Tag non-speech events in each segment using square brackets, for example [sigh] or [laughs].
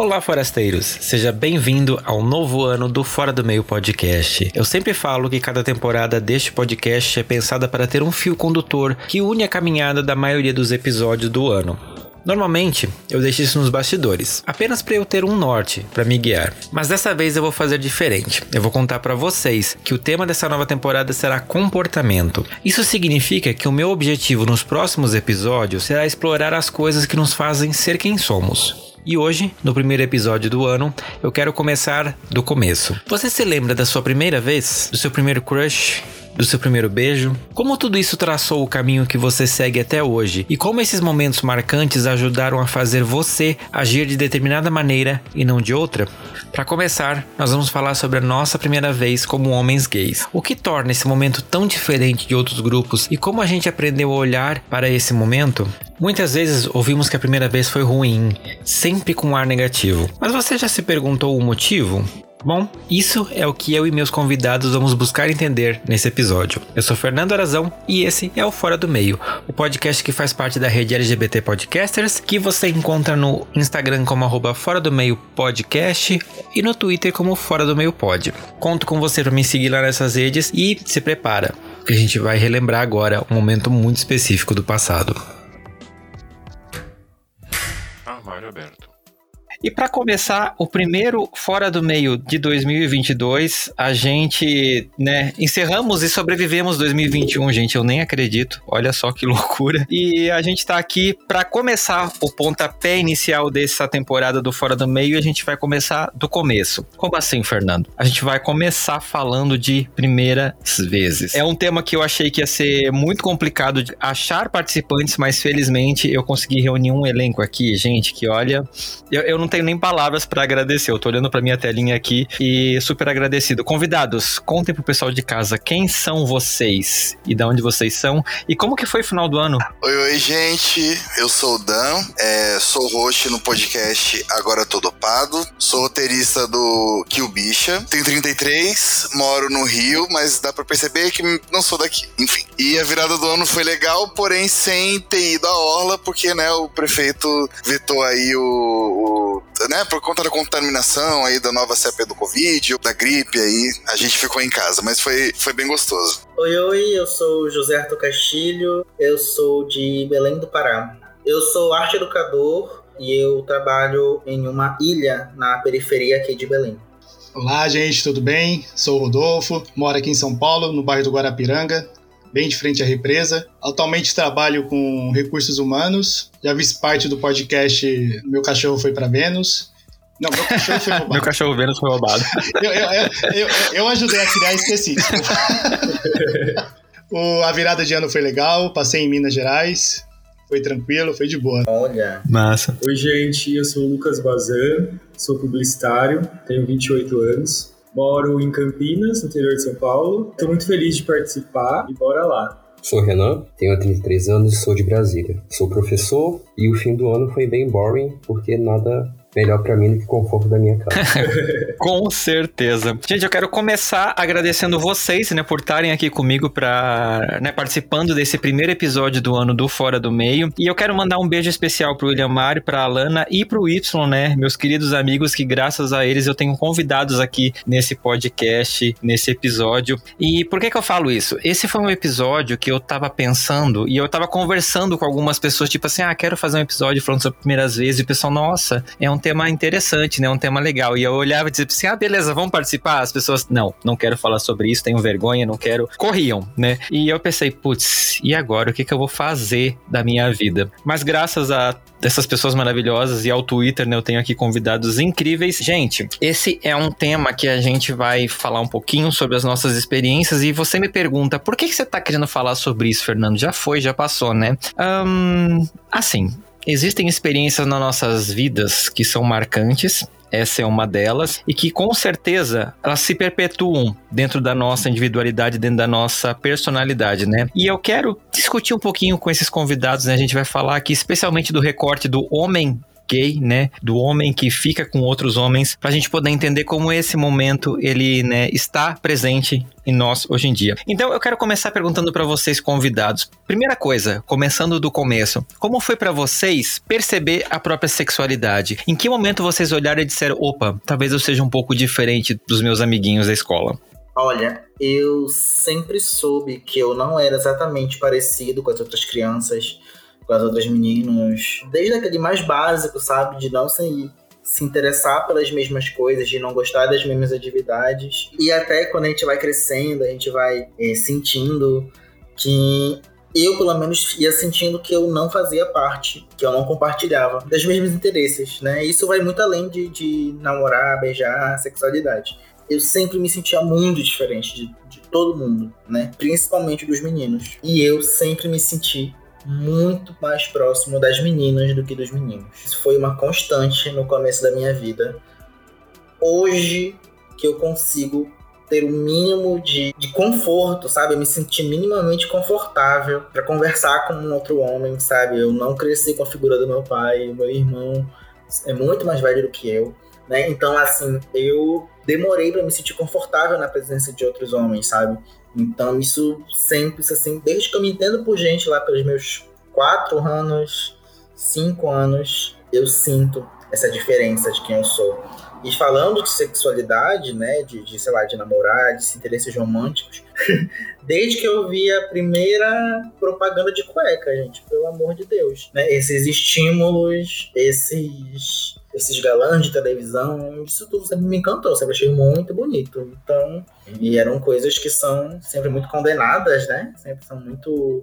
Olá, forasteiros! Seja bem-vindo ao novo ano do Fora do Meio Podcast. Eu sempre falo que cada temporada deste podcast é pensada para ter um fio condutor que une a caminhada da maioria dos episódios do ano. Normalmente, eu deixo isso nos bastidores, apenas para eu ter um norte para me guiar. Mas dessa vez eu vou fazer diferente. Eu vou contar para vocês que o tema dessa nova temporada será comportamento. Isso significa que o meu objetivo nos próximos episódios será explorar as coisas que nos fazem ser quem somos. E hoje, no primeiro episódio do ano, eu quero começar do começo. Você se lembra da sua primeira vez? Do seu primeiro crush? Do seu primeiro beijo? Como tudo isso traçou o caminho que você segue até hoje? E como esses momentos marcantes ajudaram a fazer você agir de determinada maneira e não de outra? Para começar, nós vamos falar sobre a nossa primeira vez como homens gays. O que torna esse momento tão diferente de outros grupos e como a gente aprendeu a olhar para esse momento? Muitas vezes ouvimos que a primeira vez foi ruim, sempre com ar negativo. Mas você já se perguntou o motivo? Bom, isso é o que eu e meus convidados vamos buscar entender nesse episódio. Eu sou Fernando Arazão e esse é o Fora do Meio, o podcast que faz parte da rede LGBT Podcasters, que você encontra no Instagram como arroba Fora do Meio Podcast e no Twitter como Fora do Meio Pod. Conto com você para me seguir lá nessas redes e se prepara, que a gente vai relembrar agora um momento muito específico do passado. Armário aberto. E para começar, o primeiro Fora do Meio de 2022, a gente, né, encerramos e sobrevivemos 2021, gente, eu nem acredito. Olha só que [laughs] loucura. E a gente tá aqui para começar o pontapé inicial dessa temporada do Fora do Meio, e a gente vai começar do começo. Como assim, Fernando? A gente vai começar falando de primeiras vezes. É um tema que eu achei que ia ser muito complicado de achar participantes, mas felizmente eu consegui reunir um elenco aqui, gente, que olha, eu, eu não tenho nem palavras para agradecer. Eu tô olhando para minha telinha aqui e super agradecido. Convidados, contem pro pessoal de casa quem são vocês e de onde vocês são e como que foi o final do ano. Oi, oi, gente. Eu sou o Dan, é, sou host no podcast Agora Tô Dopado, sou roteirista do Kill Bicha, tenho 33, moro no Rio, mas dá para perceber que não sou daqui. Enfim. E a virada do ano foi legal, porém sem ter ido à orla, porque né, o prefeito vetou aí o, o né, por conta da contaminação aí da nova cepa do Covid, da gripe aí, a gente ficou em casa, mas foi, foi bem gostoso. Oi, oi, eu sou José Arthur Castilho, eu sou de Belém do Pará. Eu sou arte educador e eu trabalho em uma ilha na periferia aqui de Belém. Olá, gente, tudo bem? Sou o Rodolfo, moro aqui em São Paulo, no bairro do Guarapiranga, bem de frente à represa. Atualmente trabalho com recursos humanos. Já fiz parte do podcast Meu Cachorro Foi para Vênus. Não, meu cachorro foi [laughs] roubado. meu cachorro Vênus foi roubado. [laughs] eu, eu, eu, eu, ajudei a criar específico. [laughs] o, a virada de ano foi legal, passei em Minas Gerais. Foi tranquilo, foi de boa. Olha. Massa. Oi, gente, eu sou o Lucas Bazan, sou publicitário, tenho 28 anos. Moro em Campinas, interior de São Paulo. Estou muito feliz de participar e bora lá. Sou Renan, tenho 33 anos e sou de Brasília. Sou professor e o fim do ano foi bem boring porque nada melhor para mim do que o conforto da minha casa. [laughs] Com certeza. Gente, eu quero começar agradecendo vocês, né, por estarem aqui comigo para, né, participando desse primeiro episódio do ano do Fora do Meio. E eu quero mandar um beijo especial pro William Mário, pra Alana e pro Y, né, meus queridos amigos que graças a eles eu tenho convidados aqui nesse podcast, nesse episódio. E por que que eu falo isso? Esse foi um episódio que eu tava pensando e eu tava conversando com algumas pessoas, tipo assim, ah, quero fazer um episódio falando sobre primeiras vezes e o pessoal, nossa, é um tema interessante, né? Um tema legal. E eu olhava e dizia assim: ah, beleza, vamos participar? As pessoas, não, não quero falar sobre isso, tenho vergonha, não quero. Corriam, né? E eu pensei, putz, e agora? O que, que eu vou fazer da minha vida? Mas graças a essas pessoas maravilhosas e ao Twitter, né? Eu tenho aqui convidados incríveis. Gente, esse é um tema que a gente vai falar um pouquinho sobre as nossas experiências. E você me pergunta, por que, que você tá querendo falar sobre isso, Fernando? Já foi, já passou, né? Um, assim, existem experiências nas nossas vidas que são marcantes, essa é uma delas, e que com certeza elas se perpetuam dentro da nossa individualidade, dentro da nossa personalidade, né? E eu quero discutir um pouquinho com esses convidados, né? A gente vai falar aqui especialmente do recorte do homem gay, né, do homem que fica com outros homens, para a gente poder entender como esse momento ele, né, está presente em nós hoje em dia. Então eu quero começar perguntando para vocês convidados. Primeira coisa, começando do começo, como foi para vocês perceber a própria sexualidade? Em que momento vocês olharam e disseram, opa, talvez eu seja um pouco diferente dos meus amiguinhos da escola? Olha, eu sempre soube que eu não era exatamente parecido com as outras crianças com as outras meninas. Desde aquele mais básico, sabe? De não se, se interessar pelas mesmas coisas, de não gostar das mesmas atividades. E até quando a gente vai crescendo, a gente vai é, sentindo que eu, pelo menos, ia sentindo que eu não fazia parte, que eu não compartilhava das mesmos interesses, né? Isso vai muito além de, de namorar, beijar, sexualidade. Eu sempre me sentia muito diferente de, de todo mundo, né? Principalmente dos meninos. E eu sempre me senti muito mais próximo das meninas do que dos meninos. Isso foi uma constante no começo da minha vida. Hoje que eu consigo ter o um mínimo de, de conforto, sabe? Eu me sentir minimamente confortável para conversar com um outro homem, sabe? Eu não cresci com a figura do meu pai, o meu irmão é muito mais velho do que eu, né? Então, assim, eu demorei para me sentir confortável na presença de outros homens, sabe? Então, isso sempre, assim, desde que eu me entendo por gente lá pelos meus quatro anos, cinco anos, eu sinto essa diferença de quem eu sou. E falando de sexualidade, né, de, de sei lá, de namorar, de interesses românticos, [laughs] desde que eu vi a primeira propaganda de cueca, gente, pelo amor de Deus, né, esses estímulos, esses esses galãs de televisão, isso tudo sempre me encantou, sempre achei muito bonito. Então, e eram coisas que são sempre muito condenadas, né? Sempre são muito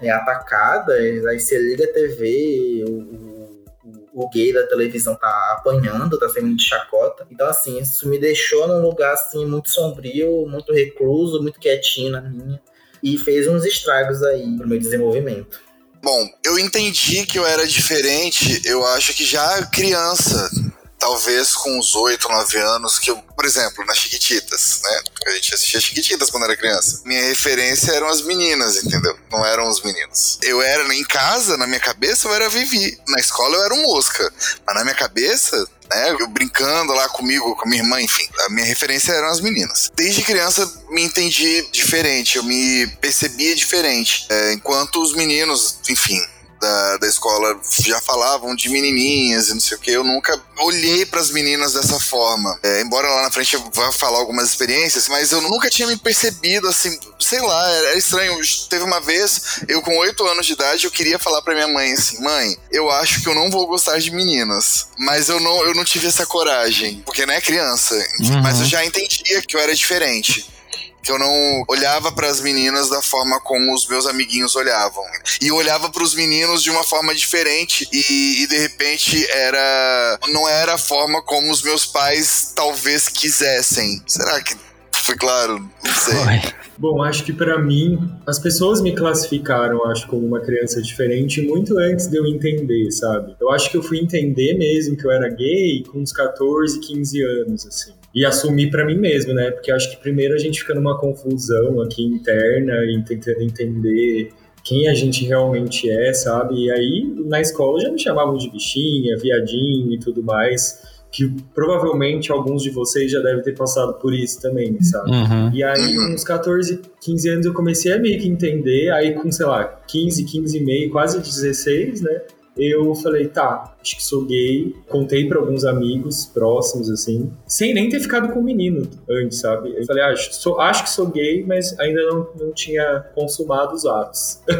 é, atacadas. Aí você liga a TV, o, o, o, gay da televisão tá apanhando, tá sendo de chacota. Então, assim, isso me deixou num lugar assim muito sombrio, muito recluso, muito quietinho na minha. E fez uns estragos aí pro meu desenvolvimento. Bom, eu entendi que eu era diferente, eu acho que já criança, talvez com uns 8, 9 anos, que eu, por exemplo, nas Chiquititas, né? A gente assistia Chiquititas quando era criança. Minha referência eram as meninas, entendeu? Não eram os meninos. Eu era em casa, na minha cabeça, eu era Vivi. Na escola eu era um mosca. Mas na minha cabeça, né? Eu brincando lá comigo, com a minha irmã, enfim. A minha referência eram as meninas. Desde criança me entendi diferente, eu me percebia diferente. É, enquanto os meninos, enfim, da, da escola já falavam de menininhas e não sei o que. Eu nunca olhei para as meninas dessa forma. É, embora lá na frente eu vá falar algumas experiências, mas eu nunca tinha me percebido assim, sei lá, era, estranho. Teve uma vez, eu com oito anos de idade, eu queria falar para minha mãe assim: mãe, eu acho que eu não vou gostar de meninas. Mas eu não, eu não tive essa coragem, porque não é criança. Uhum. Mas eu já entendia que eu era diferente que eu não olhava para as meninas da forma como os meus amiguinhos olhavam. E eu olhava para os meninos de uma forma diferente e, e, de repente era não era a forma como os meus pais talvez quisessem. Será que foi claro? Não sei. Bom, acho que para mim, as pessoas me classificaram, acho, como uma criança diferente muito antes de eu entender, sabe? Eu acho que eu fui entender mesmo que eu era gay com uns 14, 15 anos, assim e assumir para mim mesmo, né? Porque acho que primeiro a gente fica numa confusão aqui interna e tentando entender quem a gente realmente é, sabe? E aí na escola já me chamavam de bichinha, viadinho e tudo mais. Que provavelmente alguns de vocês já devem ter passado por isso também, sabe? Uhum. E aí, com uns 14, 15 anos, eu comecei a meio que entender. Aí, com, sei lá, 15, 15 e meio, quase 16, né? Eu falei, tá, acho que sou gay. Contei para alguns amigos próximos, assim, sem nem ter ficado com o menino antes, sabe? Eu falei, ah, acho, sou, acho que sou gay, mas ainda não, não tinha consumado os atos. [laughs]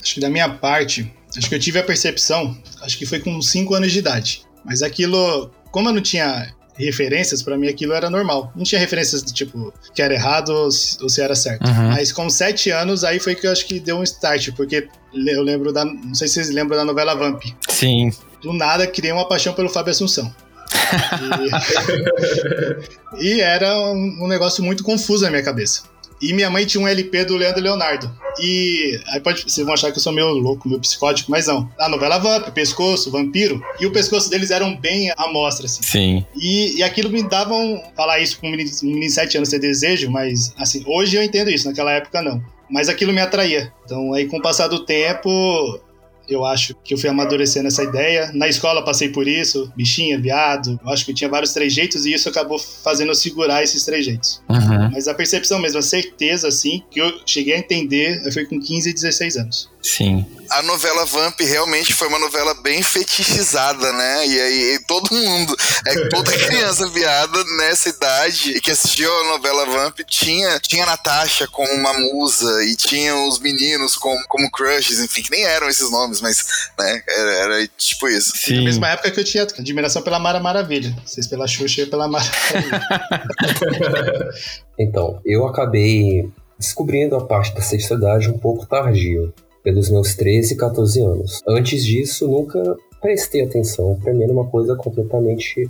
acho que da minha parte, acho que eu tive a percepção, acho que foi com 5 anos de idade. Mas aquilo, como eu não tinha referências, para mim aquilo era normal. Não tinha referências do tipo que era errado ou se, era certo. Uhum. Mas com sete anos, aí foi que eu acho que deu um start, porque eu lembro da. Não sei se vocês lembram da novela Vamp. Sim. Do nada criei uma paixão pelo Fábio Assunção. [laughs] e, [laughs] e era um, um negócio muito confuso na minha cabeça. E minha mãe tinha um LP do Leandro Leonardo. E aí pode, vocês vão achar que eu sou meio louco, meio psicótico, mas não. A novela Vamp, Pescoço, Vampiro. E o pescoço deles eram bem à mostra, assim. Sim. E, e aquilo me dava um. Falar isso com um menino, um menino de 7 anos ter desejo, mas assim, hoje eu entendo isso, naquela época não. Mas aquilo me atraía. Então aí com o passar do tempo, eu acho que eu fui amadurecendo essa ideia. Na escola passei por isso, bichinha, viado. Eu acho que tinha vários trejeitos e isso acabou fazendo eu segurar esses trejeitos. Uhum. Mas a percepção mesmo, a certeza, assim, que eu cheguei a entender, foi com 15 e 16 anos. Sim. A novela Vamp realmente foi uma novela bem fetichizada, né? E aí todo mundo, é, toda [laughs] criança viada nessa idade que assistiu a novela Vamp tinha, tinha a Natasha como uma musa e tinha os meninos como, como crushes, enfim, que nem eram esses nomes, mas né, era, era tipo isso. Na Sim. mesma época que eu tinha admiração pela Mara Maravilha. Vocês pela Xuxa e eu pela Mara Maravilha. [laughs] Então, eu acabei descobrindo a parte da sexualidade um pouco tardio, pelos meus 13, 14 anos. Antes disso, nunca prestei atenção. Pra mim era uma coisa completamente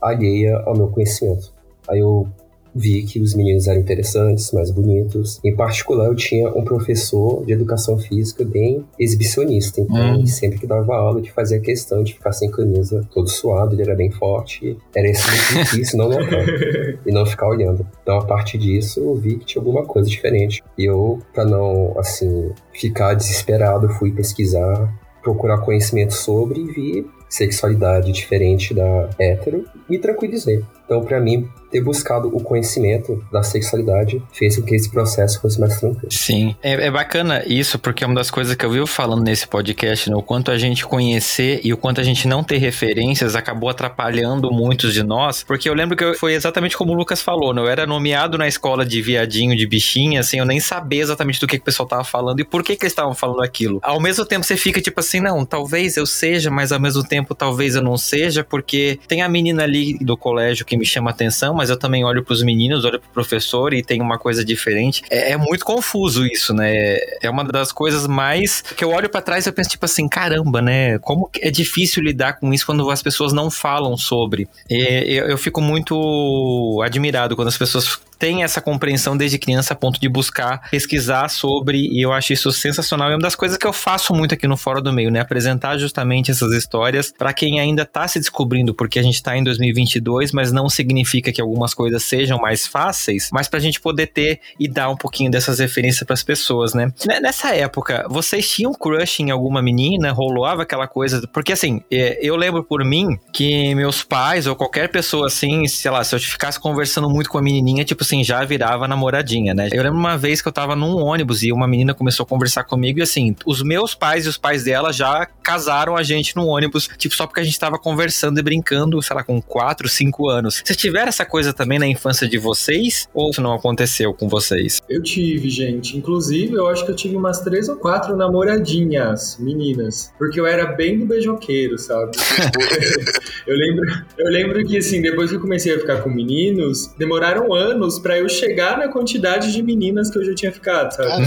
alheia ao meu conhecimento. Aí eu vi que os meninos eram interessantes, mais bonitos. Em particular, eu tinha um professor de educação física bem exibicionista. Então, Hum. sempre que dava aula, ele fazia questão de ficar sem camisa, todo suado, ele era bem forte. Era [laughs] difícil não notar e não ficar olhando. Então, a partir disso, eu vi que tinha alguma coisa diferente. E eu, pra não, assim, ficar desesperado, fui pesquisar, procurar conhecimento sobre e vi sexualidade diferente da hétero e me tranquilizei. Então, pra mim, ter buscado o conhecimento da sexualidade fez com que esse processo fosse mais tranquilo. Sim, é, é bacana isso, porque é uma das coisas que eu vi falando nesse podcast, né? O quanto a gente conhecer e o quanto a gente não ter referências acabou atrapalhando muitos de nós, porque eu lembro que eu- foi exatamente como o Lucas falou, né? Eu era nomeado na escola de viadinho, de bichinha, assim, eu nem sabia exatamente do que, que o pessoal tava falando e por que que eles estavam falando aquilo. Ao mesmo tempo você fica tipo assim, não, talvez eu seja, mas ao mesmo tempo talvez eu não seja, porque tem a menina ali do colégio que me chama atenção, mas eu também olho pros meninos, olho pro professor e tem uma coisa diferente. É, é muito confuso isso, né? É uma das coisas mais que eu olho pra trás e eu penso tipo assim, caramba, né? Como é difícil lidar com isso quando as pessoas não falam sobre. E eu, eu fico muito admirado quando as pessoas têm essa compreensão desde criança a ponto de buscar pesquisar sobre e eu acho isso sensacional. É uma das coisas que eu faço muito aqui no Fora do Meio, né? Apresentar justamente essas histórias para quem ainda tá se descobrindo, porque a gente tá em 2022, mas não significa que algumas coisas sejam mais fáceis, mas pra gente poder ter e dar um pouquinho dessas referências pras pessoas, né? Né- Nessa época, vocês tinham crush em alguma menina? Rolava aquela coisa? Porque assim, é, eu lembro por mim que meus pais ou qualquer pessoa assim, sei lá, se eu ficasse conversando muito com a menininha, tipo assim, já virava namoradinha, né? Eu lembro uma vez que eu tava num ônibus e uma menina começou a conversar comigo e assim, os meus pais e os pais dela já casaram a gente no ônibus, tipo, só porque a gente tava conversando e brincando, sei lá, com 4, 5 anos. Vocês tiveram essa coisa também na infância de vocês? Ou isso não aconteceu com vocês? Eu tive, gente. Inclusive, eu acho que eu tive umas três ou quatro namoradinhas, meninas. Porque eu era bem do beijoqueiro, sabe? [laughs] eu, lembro, eu lembro que, assim, depois que eu comecei a ficar com meninos, demoraram anos pra eu chegar na quantidade de meninas que eu já tinha ficado, sabe?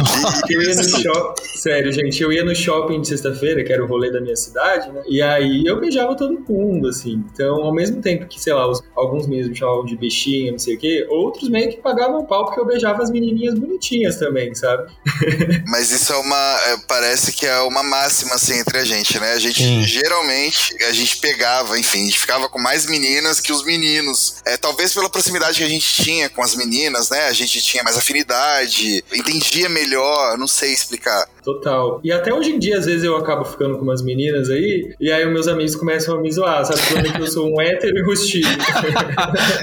Eu ia no shopping. Sério, gente, eu ia no shopping de sexta-feira, que era o rolê da minha cidade, né? E aí eu beijava todo mundo, assim. Então, ao mesmo tempo que, sei lá, os- alguns meninos me chamavam de bichinha, não sei o quê, outros meio que pagavam pau porque eu beijava as menininhas bonitinhas também, sabe? [laughs] Mas isso é uma. é, parece que é uma máxima assim entre a gente, né? A gente Sim. geralmente a gente pegava, enfim, a gente ficava com mais meninas que os meninos. É, talvez pela proximidade que a gente tinha com as meninas, né? A gente tinha mais afinidade, entendia melhor, não sei explicar. Total. E até hoje em dia, às vezes, eu acabo ficando com umas meninas aí, e aí os meus amigos começam a me zoar, sabe? Falando que eu sou um hétero enrustido. [laughs]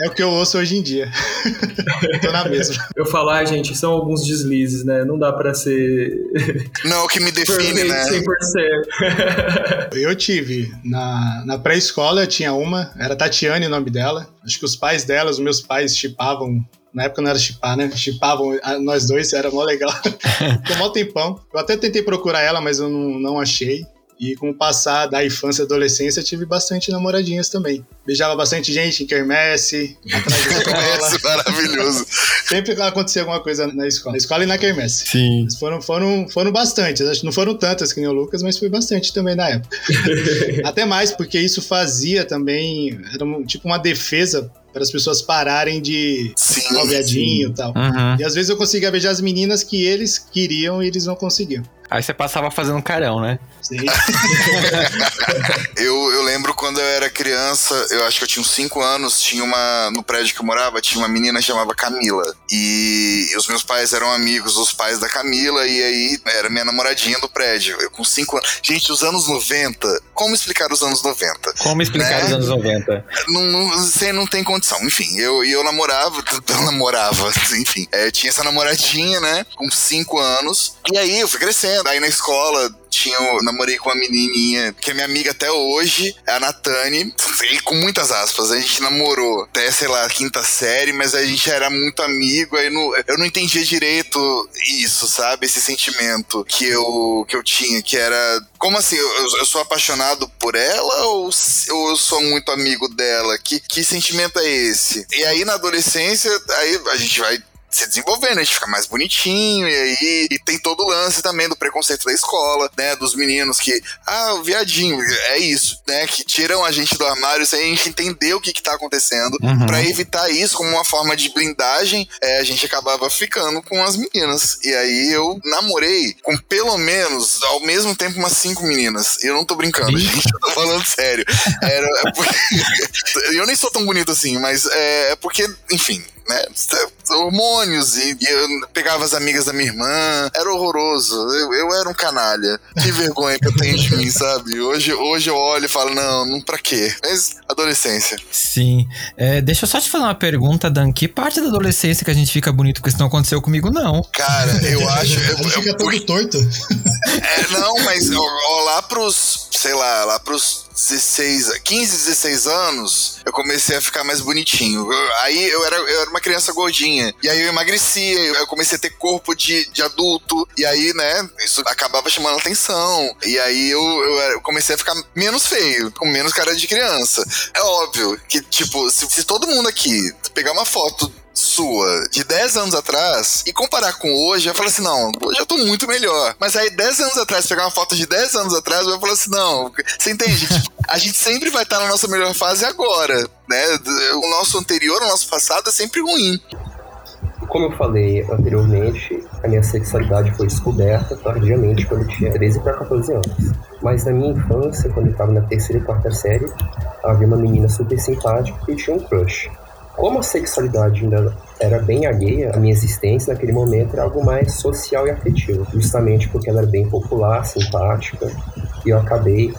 É o que eu ouço hoje em dia. [laughs] Tô na mesma. Eu falo, ah, gente, são alguns deslizes, né? Não dá pra ser Não, o que me define, né? 100%. [laughs] Eu tive, na, na pré-escola eu tinha uma, era Tatiane o nome dela. Acho que os pais dela, os meus pais, chipavam. Na época não era chipar, né? Chipavam nós dois, era mó legal. [laughs] Ficou mó tempão. Eu até tentei procurar ela, mas eu não, não achei. E com o passar da infância e adolescência, eu tive bastante namoradinhas também. Beijava bastante gente em quermesse, [laughs] atrás da escola. Maravilhoso. Sempre acontecia alguma coisa na escola. Na escola e na quermesse. Sim. Mas Foram, foram, foram bastantes. Acho que não foram tantas que nem o Lucas, mas foi bastante também na época. [laughs] Até mais, porque isso fazia também. Era um- tipo uma defesa para as pessoas pararem de Sim, viadinho e tal. Uhum. E às vezes eu conseguia beijar as meninas que eles queriam e eles não conseguiam. Aí você passava fazendo carão, né? Sim. [laughs] Eu, eu lembro quando eu era criança, eu acho que eu tinha uns 5 anos, tinha uma. No prédio que eu morava, tinha uma menina que chamava Camila. E os meus pais eram amigos dos pais da Camila, e aí era minha namoradinha do prédio. Eu com 5 anos. Gente, os anos 90. Como explicar os anos 90? Como explicar Né? os anos 90? Não, não, você não tem condição. Enfim, eu, e eu namorava, [laughs] eu namorava, [laughs] enfim. É, eu tinha essa namoradinha, né? Com 5 anos. E aí eu fui crescendo. Aí na escola tinha, namorei com uma menininha que é minha amiga até hoje, é a Natane, e com muitas aspas, a gente namorou até, sei lá, quinta série, mas a gente era muito amigo, aí não, eu não entendia direito isso, sabe? Esse sentimento que eu, que eu tinha, que era, como assim, eu, eu sou apaixonado por ela ou, ou eu sou muito amigo dela? Que, que sentimento é esse? E aí na adolescência, aí a gente vai se desenvolvendo, a gente fica mais bonitinho, e aí e tem todo o lance também do preconceito da escola, né? Dos meninos que, ah, o viadinho, é isso, né? Que tiram a gente do armário sem a gente entender o que, que tá acontecendo. Uhum. Pra evitar isso, como uma forma de blindagem, é, a gente acabava ficando com as meninas. E aí eu namorei com pelo menos, ao mesmo tempo, umas cinco meninas. Eu não tô brincando, Eita. gente, eu tô falando sério. Era, é [laughs] porque, eu nem sou tão bonito assim, mas é, é porque, enfim, né? Hormônios, e, e eu pegava as amigas da minha irmã, era horroroso. Eu, eu era um canalha. Que [laughs] vergonha que eu tenho de mim, sabe? Hoje, hoje eu olho e falo, não, não pra quê? Mas adolescência. Sim. É, deixa eu só te fazer uma pergunta, Dan. Que parte da adolescência que a gente fica bonito, porque isso não aconteceu comigo, não. Cara, [laughs] eu acho. Eu, eu- fica todo torto. É, não, mas ó, ó, lá pros, sei lá, lá pros 16, 15, 16 anos, eu comecei a ficar mais bonitinho. Eu- aí eu era, eu era uma criança gordinha. E aí eu emagreci, eu comecei a ter corpo de, de adulto. E aí, né, isso acabava chamando atenção. E aí eu, eu eu comecei a ficar menos feio, com menos cara de criança. É óbvio que, tipo, se, se todo mundo aqui pegar uma foto sua de 10 anos atrás e comparar com hoje, eu falo assim: não, hoje eu tô muito melhor. Mas aí 10 anos atrás, pegar uma foto de 10 anos atrás, eu falo assim: não, você entende? A gente sempre vai estar na nossa melhor fase agora, né? O nosso anterior, o nosso passado é sempre ruim. Como eu falei anteriormente, a minha sexualidade foi descoberta tardiamente, quando eu tinha 13 para 14 anos. Mas na minha infância, quando eu estava na terceira e quarta série, havia uma menina super simpática que tinha um crush. Como a sexualidade ainda era bem alheia, a minha existência naquele momento era algo mais social e afetivo, justamente porque ela era bem popular, simpática, e eu acabei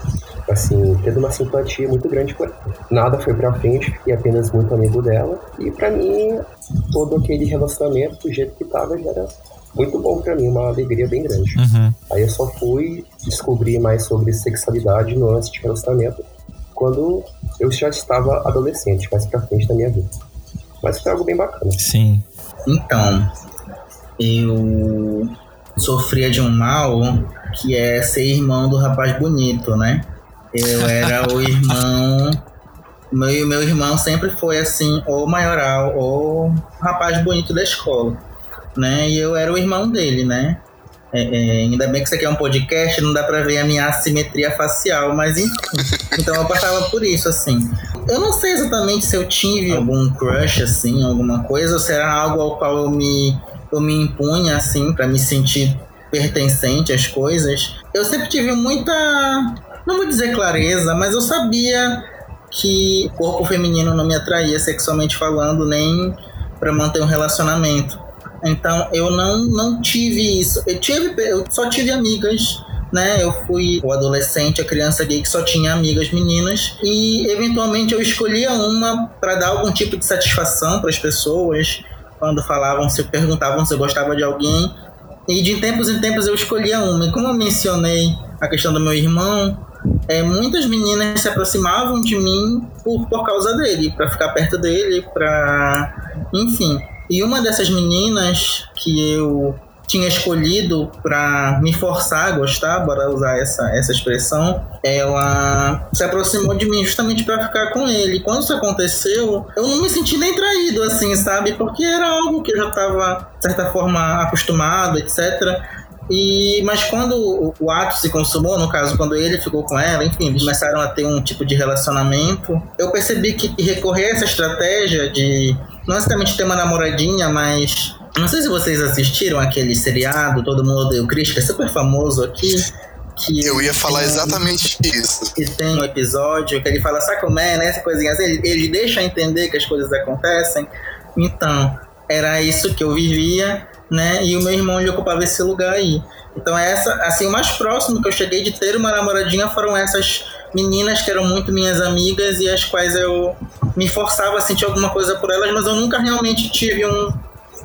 assim, tendo uma simpatia muito grande por ela. Nada foi pra frente, fiquei apenas muito amigo dela, e pra mim, todo aquele relacionamento, do jeito que tava, já era muito bom pra mim, uma alegria bem grande. Uhum. Aí eu só fui descobrir mais sobre sexualidade no lance de relacionamento quando eu já estava adolescente, mais pra frente da minha vida. Mas foi algo bem bacana. Sim. Então, eu sofria de um mal que é ser irmão do rapaz bonito, né? Eu era o irmão. Meu, meu irmão sempre foi assim, ou maioral, ou rapaz bonito da escola, né? E eu era o irmão dele, né? É, é, ainda bem que isso aqui é um podcast, não dá pra ver a minha assimetria facial, mas enfim. Então eu passava por isso, assim. Eu não sei exatamente se eu tive algum crush, assim, alguma coisa, ou se era algo ao qual eu me, eu me impunha, assim, pra me sentir pertencente às coisas. Eu sempre tive muita. Não vou dizer clareza, mas eu sabia que o corpo feminino não me atraía sexualmente falando, nem pra manter um relacionamento. Então eu não, não tive isso. Eu tive, eu só tive amigas, né? Eu fui o adolescente, a criança gay que só tinha amigas meninas e eventualmente eu escolhia uma para dar algum tipo de satisfação para as pessoas quando falavam, se perguntavam se eu gostava de alguém. E de tempos em tempos eu escolhia uma. E como eu mencionei a questão do meu irmão, é, muitas meninas se aproximavam de mim por, por causa dele, para ficar perto dele, para enfim. E uma dessas meninas que eu tinha escolhido para me forçar a gostar, bora usar essa, essa expressão, ela se aproximou de mim justamente para ficar com ele. Quando isso aconteceu, eu não me senti nem traído, assim, sabe? Porque era algo que eu já estava, de certa forma, acostumado, etc. E, mas quando o, o, ato se consumou, no caso, quando ele ficou com ela, enfim, eles começaram a ter um tipo de relacionamento, eu percebi que recorrer a essa estratégia de não necessariamente ter uma namoradinha, mas. Não sei se vocês assistiram aquele seriado Todo Mundo Odeia o Chris, que é super famoso aqui. Que eu ia falar exatamente isso. Que tem um episódio que ele fala, sabe como é, né? Essa coisinha assim, ele, ele deixa entender que as coisas acontecem. Então, era isso que eu vivia né? E o meu irmão ele ocupava esse lugar aí. Então essa, assim, o mais próximo que eu cheguei de ter uma namoradinha foram essas meninas que eram muito minhas amigas e as quais eu me forçava a sentir alguma coisa por elas, mas eu nunca realmente tive um,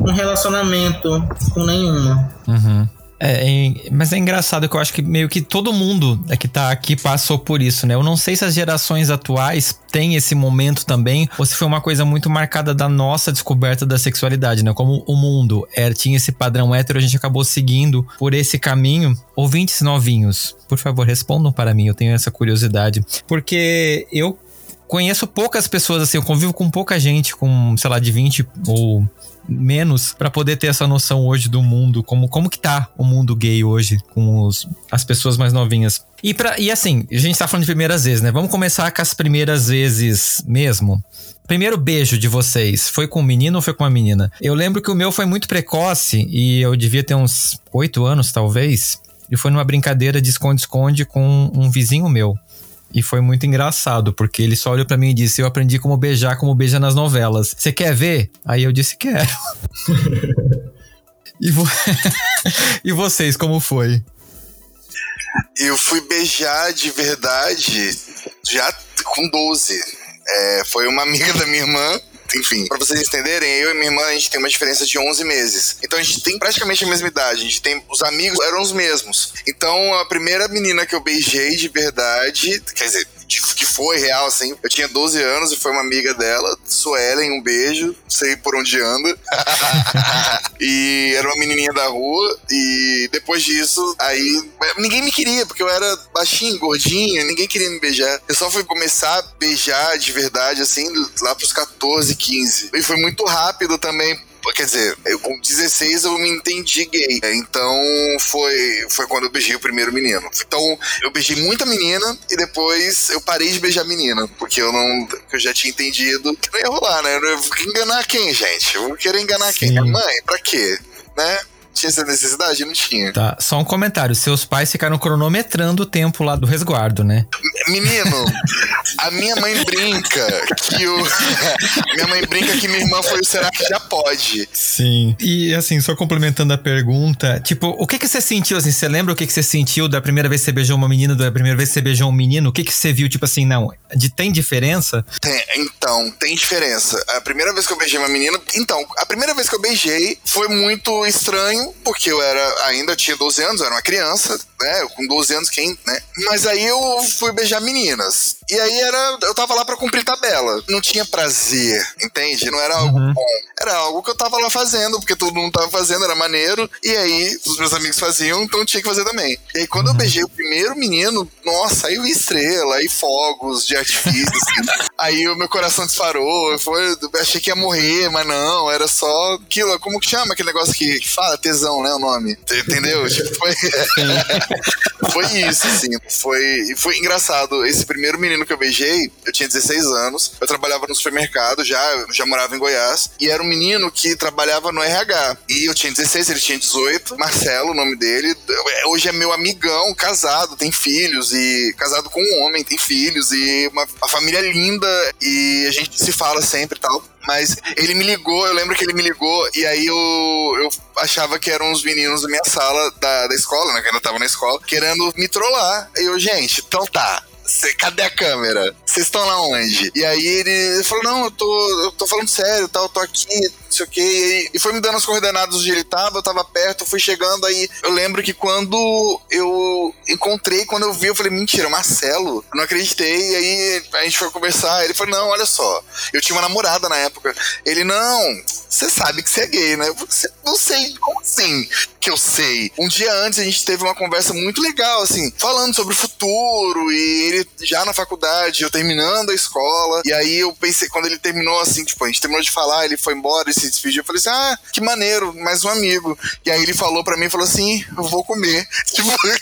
um relacionamento com nenhuma. Uhum. É, é, mas é engraçado que eu acho que meio que todo mundo que tá aqui passou por isso, né? Eu não sei se as gerações atuais têm esse momento também, ou se foi uma coisa muito marcada da nossa descoberta da sexualidade, né? Como o mundo era, tinha esse padrão hétero, a gente acabou seguindo por esse caminho. Ouvintes novinhos, por favor, respondam para mim, eu tenho essa curiosidade. Porque eu conheço poucas pessoas, assim, eu convivo com pouca gente, com, sei lá, de 20 ou menos para poder ter essa noção hoje do mundo, como, como que tá o mundo gay hoje com os, as pessoas mais novinhas. E, pra, e assim, a gente tá falando de primeiras vezes, né? Vamos começar com as primeiras vezes mesmo. Primeiro beijo de vocês, foi com um menino ou foi com uma menina? Eu lembro que o meu foi muito precoce e eu devia ter uns oito anos, talvez. E foi numa brincadeira de esconde-esconde com um vizinho meu. E foi muito engraçado, porque ele só olhou para mim e disse: Eu aprendi como beijar, como beija nas novelas. Você quer ver? Aí eu disse: Quero. [laughs] e, vo... [laughs] e vocês, como foi? Eu fui beijar de verdade já com 12. É, foi uma amiga da minha irmã enfim, para vocês entenderem, eu e minha irmã, a gente tem uma diferença de 11 meses. Então a gente tem praticamente a mesma idade. A gente tem. Os amigos eram os mesmos. Então a primeira menina que eu beijei de verdade, quer dizer, que foi real, assim. Eu tinha 12 anos e foi uma amiga dela, Suelen, um beijo, sei por onde anda. [laughs] e era uma menininha da rua. E depois disso, aí ninguém me queria, porque eu era baixinho, gordinho, ninguém queria me beijar. Eu só fui começar a beijar de verdade, assim, lá pros 14, 15. E foi muito rápido também, quer dizer, eu com 16 eu me entendi gay. Então foi, foi quando eu beijei o primeiro menino. Então eu beijei muita menina e depois eu parei de beijar menina, porque eu não. eu já tinha entendido que não ia rolar, né? Eu vou enganar quem, gente? Eu vou querer enganar Sim. quem? A mãe? Pra quê? Né? Tinha essa necessidade? Não tinha. Tá, só um comentário. Seus pais ficaram cronometrando o tempo lá do resguardo, né? Menino, a minha mãe brinca que o. [laughs] minha mãe brinca que minha irmã foi o Será que já pode? Sim. E assim, só complementando a pergunta, tipo, o que que você sentiu, assim, você lembra o que que você sentiu da primeira vez que você beijou uma menina, da primeira vez que você beijou um menino? O que que você viu, tipo assim, não, de, tem diferença? Tem, então, tem diferença. A primeira vez que eu beijei uma menina, então, a primeira vez que eu beijei foi muito estranho, porque eu era ainda tinha 12 anos, eu era uma criança, né? Com 12 anos, quem, né? Mas aí eu fui beijar meninas. E aí era. Eu tava lá para cumprir tabela. Não tinha prazer, entende? Não era algo uhum. bom. Era algo que eu tava lá fazendo, porque todo mundo tava fazendo, era maneiro. E aí, os meus amigos faziam, então eu tinha que fazer também. E aí, quando uhum. eu beijei o primeiro menino, nossa, saiu estrela, aí fogos de artifício, assim. [laughs] aí o meu coração disparou. Foi, eu achei que ia morrer, mas não, era só aquilo. Como que chama aquele negócio que, que fala? Tesão, né? O nome. Entendeu? tipo, foi. [laughs] foi isso, assim. Foi, foi engraçado. Esse primeiro menino que eu beijei, eu tinha 16 anos, eu trabalhava no supermercado já, já morava em Goiás, e era um menino que trabalhava no RH. E eu tinha 16, ele tinha 18, Marcelo, o nome dele. Hoje é meu amigão, casado, tem filhos, e casado com um homem, tem filhos, e uma, uma família linda, e a gente se fala sempre e tal. Mas ele me ligou, eu lembro que ele me ligou, e aí eu, eu achava que eram os meninos da minha sala da, da escola, né? Que ainda tava na escola, querendo me trollar. E eu, gente, então tá. Cê, cadê a câmera? Vocês estão lá onde? E aí ele falou: Não, eu tô, eu tô falando sério, tal, eu tô aqui, sei o. E, foi me dando as coordenadas onde ele tava, eu tava perto, fui chegando. Aí eu lembro que quando eu encontrei, quando eu vi, eu falei: Mentira, Marcelo. Eu não acreditei. E aí a gente foi conversar. Ele falou: Não, olha só. Eu tinha uma namorada na época. Ele: Não, você sabe que você é gay, né? Você, não sei, como assim que eu sei? Um dia antes a gente teve uma conversa muito legal, assim, falando sobre o futuro e ele já na faculdade, eu terminando a escola. E aí eu pensei, quando ele terminou, assim, tipo, a gente terminou de falar, ele foi embora, esse se despediu. Eu falei assim: ah, que maneiro, mais um amigo. E aí ele falou pra mim, falou assim: eu vou comer. [laughs] Tipo, eu,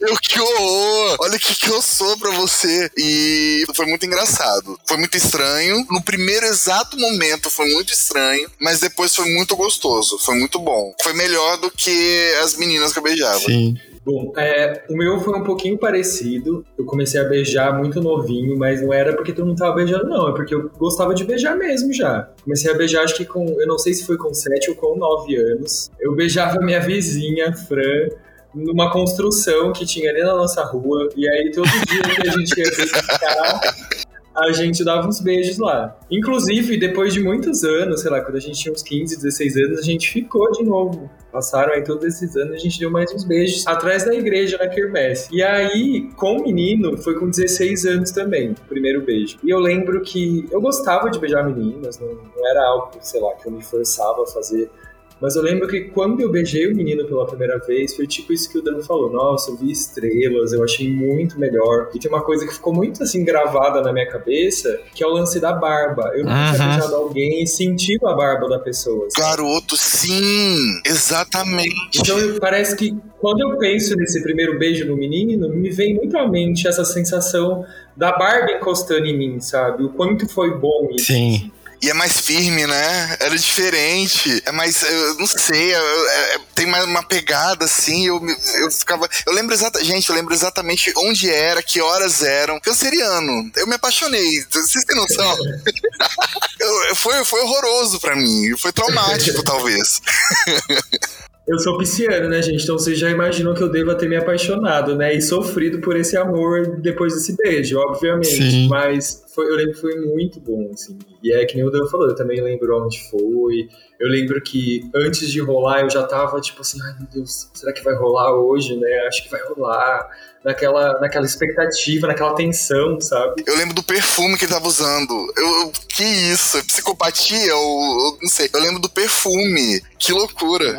[laughs] eu que horror! Olha o que, que eu sou pra você. E foi muito engraçado. Foi muito estranho. No primeiro exato momento foi muito estranho, mas depois foi muito gostoso. Foi muito bom. Foi melhor do que as meninas que eu beijava. Sim. Bom, é, o meu foi um pouquinho parecido. Eu comecei a beijar muito novinho, mas não era porque todo mundo tava beijando, não. É porque eu gostava de beijar mesmo já. Comecei a beijar, acho que com. Eu não sei se foi com 7 ou com 9 anos. Eu beijava minha vizinha, Fran, numa construção que tinha ali na nossa rua. E aí, todo dia que a gente ia [laughs] visitar, a gente dava uns beijos lá. Inclusive, depois de muitos anos, sei lá, quando a gente tinha uns 15, 16 anos, a gente ficou de novo. Passaram aí todos esses anos, a gente deu mais uns beijos atrás da igreja na Kermesse. E aí, com o menino, foi com 16 anos também, o primeiro beijo. E eu lembro que eu gostava de beijar meninas, não, não era algo, sei lá, que eu me forçava a fazer. Mas eu lembro que quando eu beijei o menino pela primeira vez, foi tipo isso que o Dan falou. Nossa, eu vi estrelas, eu achei muito melhor. E tem uma coisa que ficou muito assim gravada na minha cabeça, que é o lance da barba. Eu nunca tinha beijado alguém e senti a barba da pessoa. sabe? Garoto, sim! Exatamente. Então parece que quando eu penso nesse primeiro beijo no menino, me vem muito à mente essa sensação da barba encostando em mim, sabe? O quanto foi bom isso. Sim. E é mais firme, né? Era diferente. É mais. Eu não sei. é- é- tem mais uma pegada assim. Eu, eu ficava. Eu lembro exatamente. Gente, eu lembro exatamente onde era, que horas eram. Canceriano. Eu me apaixonei. Vocês têm noção? [laughs] Eu- foi, foi horroroso pra mim. Foi traumático, talvez. [laughs] Eu sou pisciano, né, gente? Então vocês já imaginam que eu deva ter me apaixonado, né? E sofrido por esse amor depois desse beijo, obviamente. Sim. Mas foi, eu lembro que foi muito bom, assim. E é que nem o Dan falou, eu também lembro onde foi. Eu lembro que antes de rolar eu já tava tipo assim, ai meu Deus, será que vai rolar hoje, né? Acho que vai rolar. Naquela, naquela expectativa, naquela tensão, sabe? Eu lembro do perfume que ele tava usando. Eu, eu- que isso? Psicopatia? Ou, ou não sei. Eu lembro do perfume. Que loucura.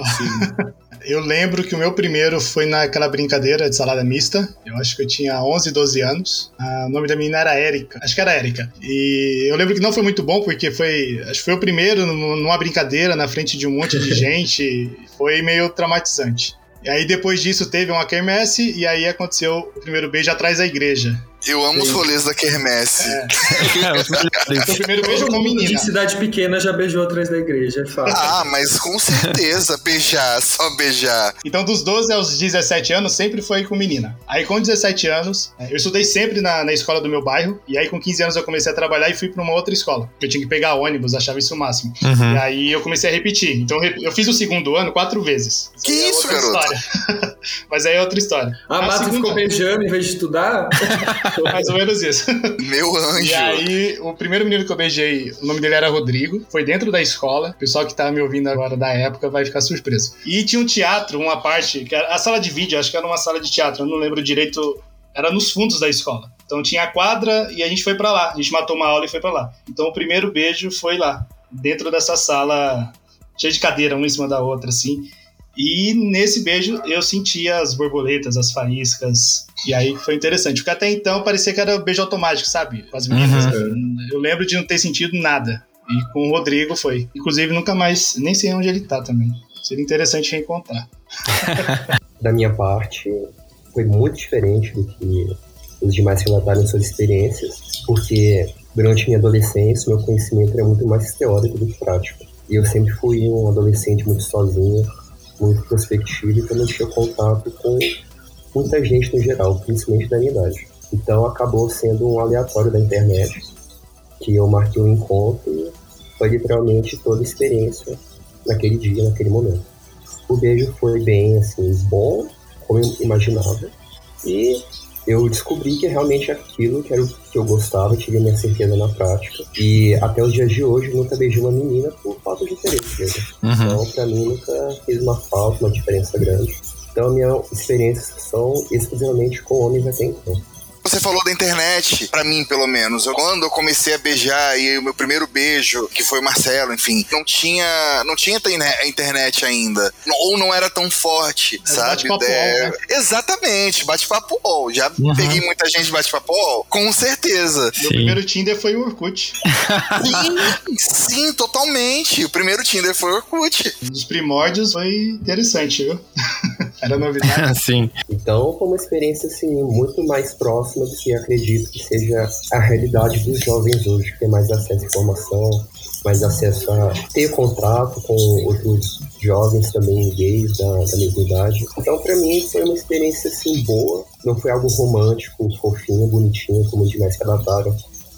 Eu lembro que o meu primeiro foi naquela brincadeira de salada mista. Eu acho que eu tinha 11, 12 anos. Ah, o nome da menina era Érica. Acho que era Érica. E eu lembro que não foi muito bom porque foi, acho que foi o primeiro num- numa brincadeira na frente de um monte de [laughs] gente. Foi meio traumatizante. E aí depois disso teve uma quermesse e aí aconteceu o primeiro beijo atrás da igreja. Eu amo os Sim. rolês da Quermesse. É, os. Então, o primeiro beijo com menina. de cidade pequena já beijou atrás da igreja, é fato. Ah, mas com certeza [laughs] beijar, só beijar. Então, dos 12 aos 17 anos, sempre foi com menina. Aí, com 17 anos, é, eu estudei sempre na, na escola do meu bairro. E aí, com 15 anos, eu comecei a trabalhar e fui pra uma outra escola. Eu tinha que pegar ônibus, achava isso o máximo. Uhum. E aí, eu comecei a repetir. Então, eu fiz o segundo ano quatro vezes. Que aí é isso, outra garoto? história. [laughs] Mas aí é outra história. Ah, A mas você segunda- ficou beijando em vez de estudar? [laughs] Mais ou menos isso. Meu anjo. E aí, o primeiro menino que eu beijei, o nome dele era Rodrigo, foi dentro da escola. O pessoal que tá me ouvindo agora da época vai ficar surpreso. E tinha um teatro, uma parte, que a sala de vídeo, acho que era uma sala de teatro, eu não lembro direito, era nos fundos da escola. Então tinha a quadra e a gente foi pra lá. A gente matou uma aula e foi pra lá. Então o primeiro beijo foi lá, dentro dessa sala cheia de cadeira, uma em cima da outra, assim. E nesse beijo eu sentia as borboletas, as faíscas. E aí foi interessante. Porque até então parecia que era beijo automático, sabe? Com as meninas. Eu lembro de não ter sentido nada. E com o Rodrigo foi. Inclusive, nunca mais. Nem sei onde ele tá também. Seria interessante reencontrar. [laughs] Da minha parte, foi muito diferente do que os demais relataram suas experiências, porque durante minha adolescência, meu conhecimento era muito mais teórico do que prático. E eu sempre fui um adolescente muito sozinho, muito prospectivo, então não tinha contato com muita gente no geral, principalmente da minha idade. Então acabou sendo um aleatório da internet, que eu marquei um encontro e foi literalmente toda a experiência naquele dia, naquele momento. O beijo foi bem, assim, bom, como eu imaginava. E eu descobri que realmente aquilo que era o que eu gostava, tive minha certeza na prática. E até os dias de hoje eu nunca beijei uma menina por falta de interesse mesmo. Uhum. Então, pra mim, nunca fez uma falta, uma diferença grande. Então, minhas experiências são exclusivamente com homens até então. Você falou da internet, para mim, pelo menos. Quando eu comecei a beijar e o meu primeiro beijo, que foi o Marcelo, enfim, não tinha, não tinha internet ainda. Ou não era tão forte, é sabe? Bate-papo é... né? Exatamente, bate-papo Já uhum. peguei muita gente bate-papo Com certeza. Sim. Meu primeiro Tinder foi o Orkut. sim, sim, totalmente. O primeiro Tinder foi o Orkut. Um dos primórdios foi interessante, viu? [laughs] Era novidade. [laughs] sim. Então, foi uma experiência, assim, muito mais próxima do que acredito que seja a realidade dos jovens hoje, ter mais acesso à informação, mais acesso a ter contato com outros jovens também gays da, da mesma idade. Então, para mim, foi uma experiência, assim, boa. Não foi algo romântico, fofinho, bonitinho, como demais relataram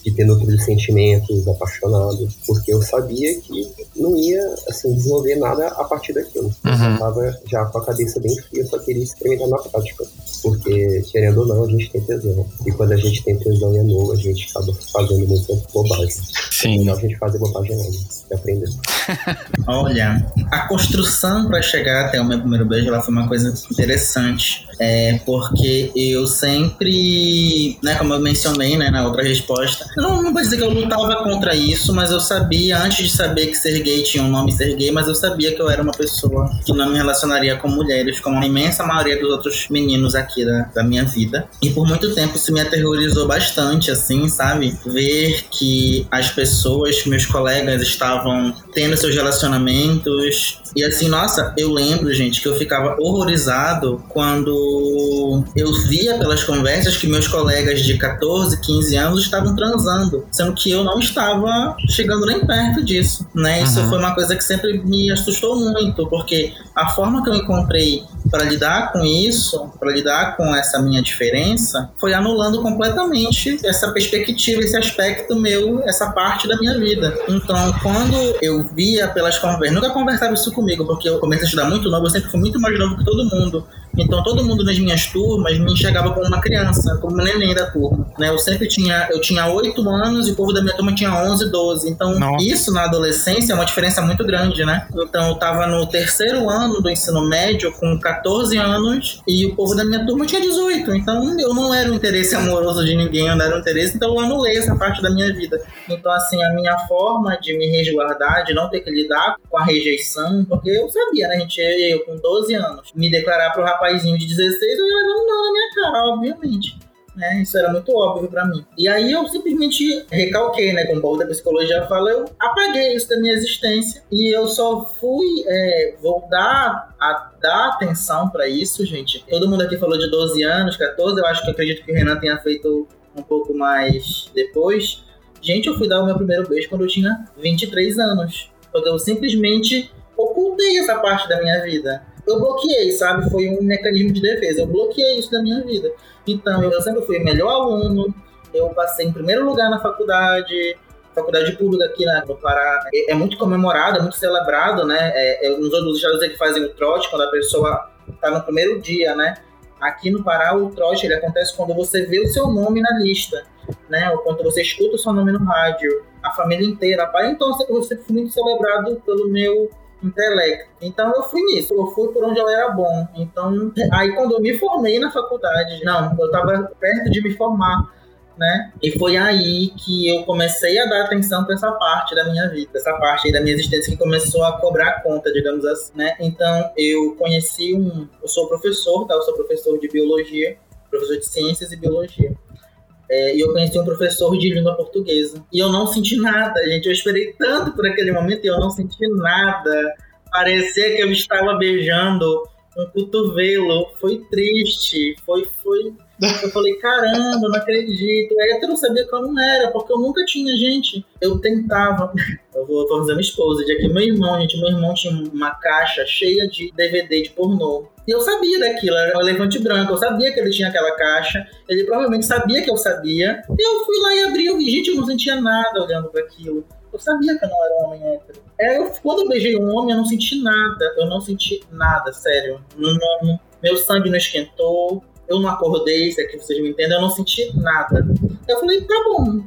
de ter nutrido sentimentos, apaixonado, porque eu sabia que não ia assim desenvolver nada a partir daquilo. Uhum. Eu estava já com a cabeça bem fria, só queria experimentar na prática, porque querendo ou não a gente tem tesão e quando a gente tem tesão e é novo a gente acaba fazendo muita bobagem. Sim. Então a gente fazer bobagem não, e aprender. [laughs] Olha, a construção para chegar até o meu primeiro beijo, ela foi uma coisa interessante, é porque eu sempre, né, como eu mencionei, né, na outra resposta não, não vou dizer que eu lutava contra isso, mas eu sabia, antes de saber que ser gay tinha um nome ser gay, mas eu sabia que eu era uma pessoa que não me relacionaria com mulheres, como a imensa maioria dos outros meninos aqui da, da minha vida. E por muito tempo isso me aterrorizou bastante, assim, sabe? Ver que as pessoas, meus colegas, estavam tendo seus relacionamentos. E assim, nossa, eu lembro, gente, que eu ficava horrorizado quando eu via pelas conversas que meus colegas de 14, 15 anos estavam transando transando, sendo que eu não estava chegando nem perto disso, né? Isso uhum. foi uma coisa que sempre me assustou muito, porque a forma que eu encontrei para lidar com isso, para lidar com essa minha diferença, foi anulando completamente essa perspectiva, esse aspecto meu, essa parte da minha vida. Então, quando eu via pelas conversas, nunca conversava isso comigo, porque eu comecei a estudar muito novo, eu sempre fui muito mais novo que todo mundo. Então todo mundo nas minhas turmas me enxergava como uma criança, como um neném da turma. Né? Eu sempre tinha, eu tinha 8 anos e o povo da minha turma tinha 11, 12. Então Nossa. isso na adolescência é uma diferença muito grande, né? Então eu tava no terceiro ano do ensino médio com 14 anos e o povo da minha turma tinha 18. Então eu não era um interesse amoroso de ninguém, eu não era um interesse, então eu anulei essa parte da minha vida. Então assim, a minha forma de me resguardar, de não ter que lidar com a rejeição, porque eu sabia, né? Gente, eu com 12 anos, me declarar pro rapaz de 16, eu ia levando não na minha cara, obviamente. Né? Isso era muito óbvio para mim. E aí eu simplesmente recalquei, né? Como o da psicologia fala, eu apaguei isso da minha existência e eu só fui é, voltar a dar atenção para isso, gente. Todo mundo aqui falou de 12 anos, 14, eu acho que eu acredito que o Renan tenha feito um pouco mais depois. Gente, eu fui dar o meu primeiro beijo quando eu tinha 23 anos. Porque eu simplesmente ocultei essa parte da minha vida eu bloqueei, sabe? Foi um mecanismo de defesa. Eu bloqueei isso da minha vida. Então, eu sempre fui melhor aluno, eu passei em primeiro lugar na faculdade, faculdade pública aqui na, no Pará é, é, muito comemorado, é muito celebrado, né? É, é, nos outros estados que fazem o trote, quando a pessoa está no primeiro dia, né? Aqui no Pará, o trote ele acontece quando você vê o seu nome na lista, né? Ou quando você escuta o seu nome no rádio, a família inteira. Então, eu sempre fui muito celebrado pelo meu intelecto. Então eu fui nisso, eu fui por onde eu era bom. Então, aí quando eu me formei na faculdade, não, eu estava perto de me formar, né? E foi aí que eu comecei a dar atenção para essa parte da minha vida, essa parte aí da minha existência que começou a cobrar conta, digamos assim, né? Então eu conheci um, eu sou professor, tá? Eu sou professor de biologia, professor de ciências e biologia. É, e eu conheci um professor de língua portuguesa. E eu não senti nada, gente. Eu esperei tanto por aquele momento e eu não senti nada. Parecia que eu estava beijando um cotovelo. Foi triste. Foi, foi. Eu falei, caramba, não acredito. Aí eu não sabia como era, porque eu nunca tinha, gente. Eu tentava. Eu vou fazer minha esposa. De aqui, meu irmão, gente, meu irmão tinha uma caixa cheia de DVD de pornô. E eu sabia daquilo, era um elefante branco, eu sabia que ele tinha aquela caixa, ele provavelmente sabia que eu sabia. E eu fui lá e abri, eu vi, gente, eu não sentia nada olhando para aquilo. Eu sabia que eu não era um homem hétero. É, eu, quando eu beijei um homem, eu não senti nada. Eu não senti nada, sério. Não, não, meu sangue não esquentou, eu não acordei, se é que vocês me entendem, eu não senti nada. Eu falei, tá bom,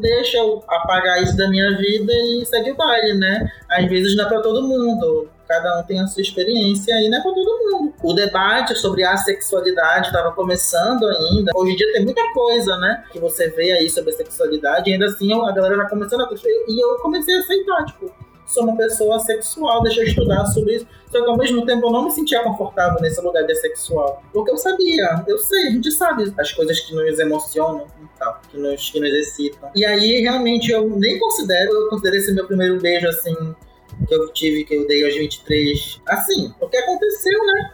deixa eu apagar isso da minha vida e segue o baile, né? Às vezes não é pra todo mundo Cada um tem a sua experiência e não é pra todo mundo. O debate sobre a sexualidade estava começando ainda. Hoje em dia tem muita coisa, né? Que você vê aí sobre a sexualidade. E ainda assim a galera tá começando a. E eu comecei a aceitar, tipo, sou uma pessoa sexual, deixa eu estudar sobre isso. Só que ao mesmo tempo eu não me sentia confortável nesse lugar de sexual. Porque eu sabia, eu sei, a gente sabe as coisas que nos emocionam e tal, que nos, que nos excitam. E aí realmente eu nem considero, eu considero esse meu primeiro beijo assim, que eu tive, que eu dei aos 23. Assim, o que aconteceu, né?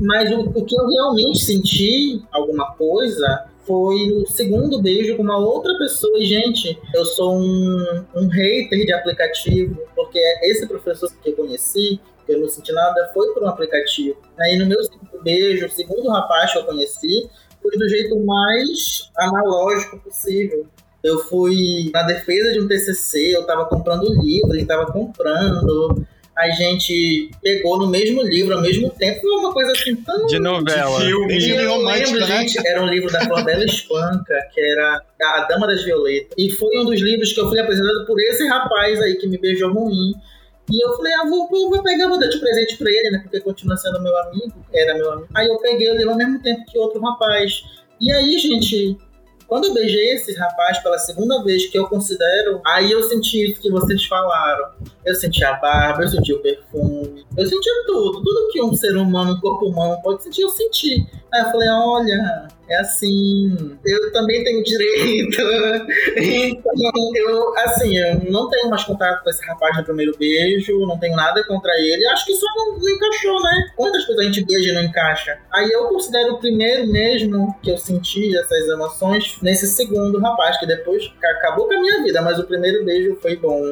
Mas o, o que eu realmente senti, alguma coisa, foi o segundo beijo com uma outra pessoa. E, gente, eu sou um, um hater de aplicativo, porque esse professor que eu conheci, que eu não senti nada, foi por um aplicativo. Aí no meu segundo beijo, o segundo rapaz que eu conheci, foi do jeito mais analógico possível. Eu fui na defesa de um TCC, eu tava comprando livro, ele tava comprando a gente pegou no mesmo livro ao mesmo tempo. Foi uma coisa assim tão. De novela. De filme, de eu lembro, né? gente, era um livro da Flabela Espanca, que era A Dama das Violetas. E foi um dos livros que eu fui apresentado por esse rapaz aí que me beijou ruim. E eu falei, ah, vou, vou, vou pegar, vou dar de presente pra ele, né? Porque continua sendo meu amigo, era meu amigo. Aí eu peguei o livro ao mesmo tempo que outro rapaz. E aí, gente, quando eu beijei esse rapaz pela segunda vez, que eu considero, aí eu senti isso que vocês falaram. Eu senti a barba, eu senti o perfume, eu senti tudo. Tudo que um ser humano, um corpo humano pode sentir, eu senti. Aí eu falei, olha, é assim, eu também tenho direito. [laughs] então, eu, assim, eu não tenho mais contato com esse rapaz no primeiro beijo, não tenho nada contra ele. Acho que só não, não encaixou, né? Quantas coisas a gente beija e não encaixa? Aí eu considero o primeiro mesmo que eu senti essas emoções nesse segundo rapaz, que depois acabou com a minha vida, mas o primeiro beijo foi bom.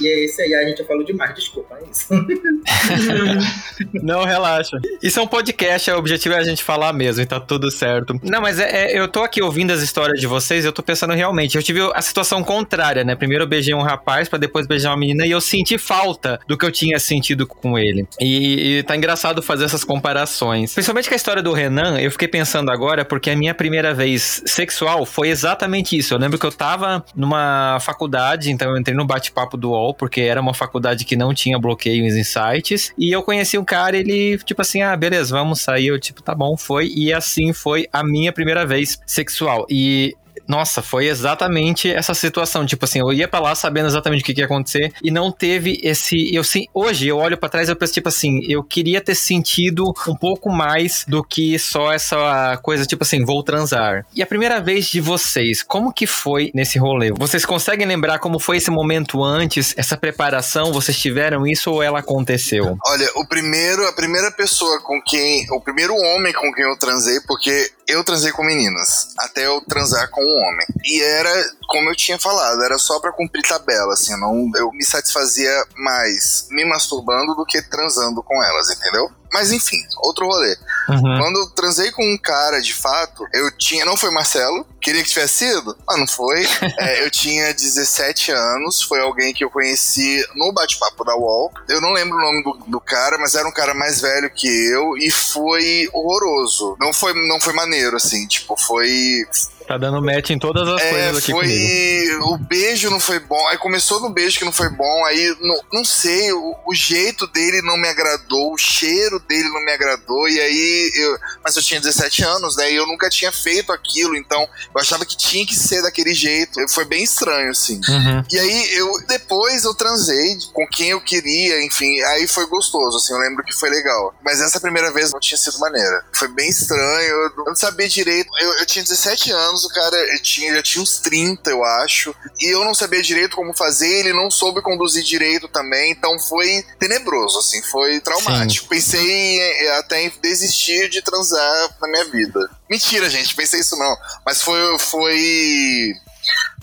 E é esse aí, a gente falou demais, desculpa, é isso. [laughs] Não, relaxa. Isso é um podcast, o objetivo é a gente falar mesmo, e tá tudo certo. Não, mas é, é- eu tô aqui ouvindo as histórias de vocês, eu tô pensando realmente, eu tive a situação contrária, né? Primeiro eu beijei um rapaz pra depois beijar uma menina e eu senti falta do que eu tinha sentido com ele. E, e tá engraçado fazer essas comparações. Principalmente com a história do Renan, eu fiquei pensando agora, porque a minha primeira vez sexual foi exatamente isso. Eu lembro que eu tava numa faculdade, então eu entrei no bate-papo do UOL, porque era uma faculdade que não tinha bloqueios em sites. E eu conheci um cara, ele, tipo assim, ah, beleza, vamos sair. Eu, tipo, tá bom, foi. E assim foi a minha primeira vez sexual. E nossa, foi exatamente essa situação. Tipo assim, eu ia pra lá sabendo exatamente o que, que ia acontecer e não teve esse. Eu sim, hoje eu olho pra trás e eu penso, tipo assim, eu queria ter sentido um pouco mais do que só essa coisa, tipo assim, vou transar. E a primeira vez de vocês, como que foi nesse rolê? Vocês conseguem lembrar como foi esse momento antes, essa preparação? Vocês tiveram isso ou ela aconteceu? Olha, o primeiro, a primeira pessoa com quem. O primeiro homem com quem eu transei, porque eu transei com meninas, até eu transar com um homem. E era, como eu tinha falado, era só pra cumprir tabela, assim, não, eu me satisfazia mais me masturbando do que transando com elas, entendeu? Mas enfim, outro rolê. Uhum. Quando eu transei com um cara, de fato, eu tinha. Não foi Marcelo, queria que tivesse sido, mas não foi. [laughs] É, eu tinha 17 anos, foi alguém que eu conheci no bate-papo da UOL. Eu não lembro o nome do, do cara, mas era um cara mais velho que eu e foi horroroso. Não foi, não foi maneiro, assim, tipo, foi. Tá dando match em todas as É, coisas aqui comigo. foi. O beijo não foi bom. Aí começou no beijo que não foi bom. Aí, não, não sei, o, o jeito dele não me agradou, o cheiro dele não me agradou. E aí, eu, mas eu tinha 17 anos, né? E eu nunca tinha feito aquilo. Então, eu achava que tinha que ser daquele jeito. Foi bem estranho, assim. Uhum. E aí, eu depois eu transei com quem eu queria, enfim, aí foi gostoso, assim, eu lembro que foi legal. Mas essa primeira vez não tinha sido maneira. Foi bem estranho, eu não sabia direito. Eu, eu tinha 17 anos, o cara tinha, já tinha uns 30, eu acho, e eu não sabia direito como fazer, ele não soube conduzir direito também, então foi tenebroso, assim, foi traumático. Pensei em- até em desistir de transar na minha vida. Mentira, gente, pensei isso não. Mas foi. foi...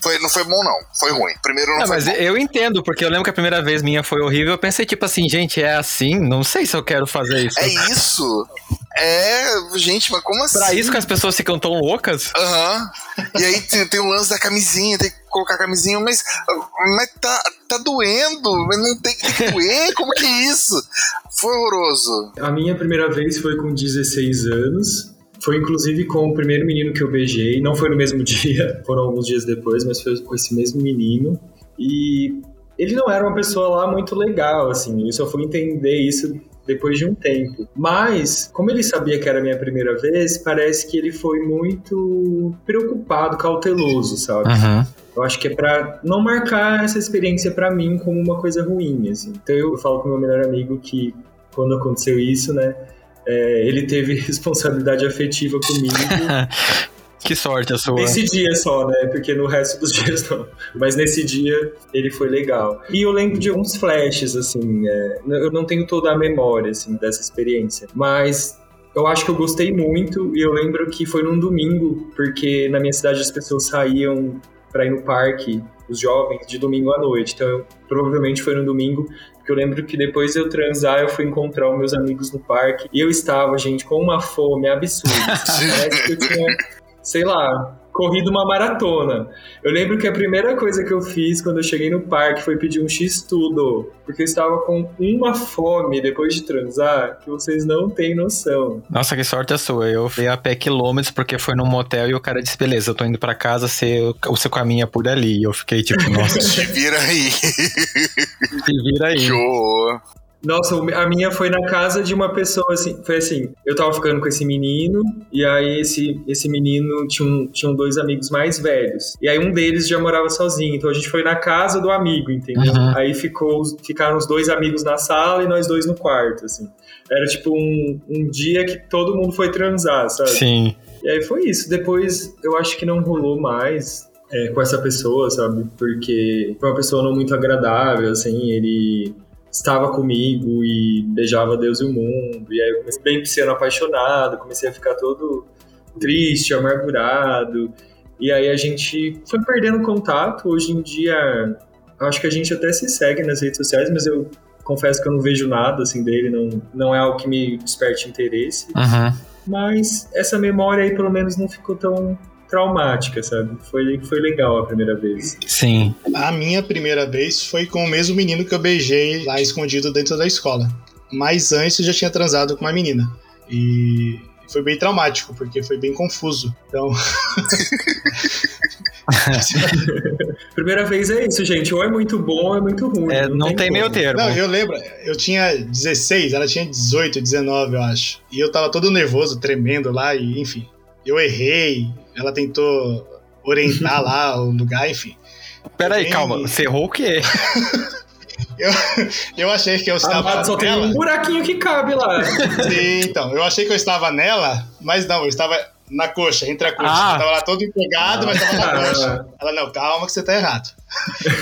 Foi, não foi bom, não. Foi ruim. Primeiro não Não, foi mas bom. eu entendo, porque eu lembro que a primeira vez minha foi horrível. Eu pensei, tipo assim, gente, é assim? Não sei se eu quero fazer isso. É isso? É, gente, mas como assim? Pra isso que as pessoas ficam tão loucas? Aham. E aí tem, tem o lance da camisinha, tem que colocar a camisinha, mas, mas tá, tá doendo, mas não tem que doer, como que é isso? Foi horroroso. A minha primeira vez foi com 16 anos. Foi inclusive com o primeiro menino que eu beijei. Não foi no mesmo [laughs] dia, foram alguns dias depois, mas foi com esse mesmo menino. E ele não era uma pessoa lá muito legal, assim. Eu só fui entender isso depois de um tempo. Mas, como ele sabia que era a minha primeira vez, parece que ele foi muito preocupado, cauteloso, sabe? Uhum. Eu acho que é pra não marcar essa experiência para mim como uma coisa ruim, assim. Então eu falo com meu melhor amigo que quando aconteceu isso, né, é, ele teve [laughs] responsabilidade afetiva comigo [laughs] Que sorte a sua. Nesse dia só, né? Porque no resto dos [laughs] dias não. Mas nesse dia ele foi legal. E eu lembro de alguns flashes, assim. É, eu não tenho toda a memória, assim, dessa experiência. Mas eu acho que eu gostei muito. E eu lembro que foi num domingo, porque na minha cidade as pessoas saíam para ir no parque, os jovens, de domingo à noite. Então eu, provavelmente foi no domingo. Porque eu lembro que depois de eu transar, eu fui encontrar os meus amigos no parque. E eu estava, gente, com uma fome absurda. [laughs] Parece que eu tinha sei lá, corrido uma maratona. Eu lembro que a primeira coisa que eu fiz quando eu cheguei no parque foi pedir um X-Tudo, porque eu estava com uma fome depois de transar que vocês não têm noção. Nossa, que sorte a sua. Eu fui a pé quilômetros porque foi num motel e o cara disse: beleza, eu tô indo pra casa, você, o seu caminho é por ali. E eu fiquei tipo, nossa. [laughs] Se vira aí. Se vira aí. Show. Nossa, a minha foi na casa de uma pessoa, assim, foi assim, eu tava ficando com esse menino, e aí esse, esse menino tinha, um, tinha dois amigos mais velhos. E aí um deles já morava sozinho, então a gente foi na casa do amigo, entendeu? Uhum. Aí ficou, ficaram os dois amigos na sala e nós dois no quarto, assim. Era tipo um, um dia que todo mundo foi transar, sabe? Sim. E aí foi isso. Depois eu acho que não rolou mais é, com essa pessoa, sabe? Porque foi uma pessoa não muito agradável, assim, ele estava comigo e beijava Deus e o mundo. E aí eu comecei bem sendo apaixonado, comecei a ficar todo triste, amargurado. E aí a gente foi perdendo contato. Hoje em dia, acho que a gente até se segue nas redes sociais, mas eu confesso que eu não vejo nada assim dele, não, não é algo que me desperte interesse. Uhum. Mas essa memória aí pelo menos não ficou tão traumática, sabe? Foi, foi legal a primeira vez. Sim. A minha primeira vez foi com o mesmo menino que eu beijei lá escondido dentro da escola. Mas antes eu já tinha transado com uma menina. E foi bem traumático, porque foi bem confuso. Então. [laughs] Primeira vez é isso, gente. Ou é muito bom ou é muito ruim. É, não, tem, meio termo. Não, eu lembro, eu tinha 16, ela tinha 18, 19, eu acho. E eu tava todo nervoso, tremendo lá, e enfim. Eu errei, ela tentou orientar lá o lugar, enfim. Peraí, Bem- calma. Você errou o quê? [laughs] Eu, eu achei que eu estava Ah, só tem nela. um buraquinho que cabe lá. Sim, então, eu achei que eu estava nela, mas não, eu estava na coxa, entre a coxa. Ah. Eu tava lá todo empolgado, mas estava na Ah. coxa. Ela, não, calma que você tá errado.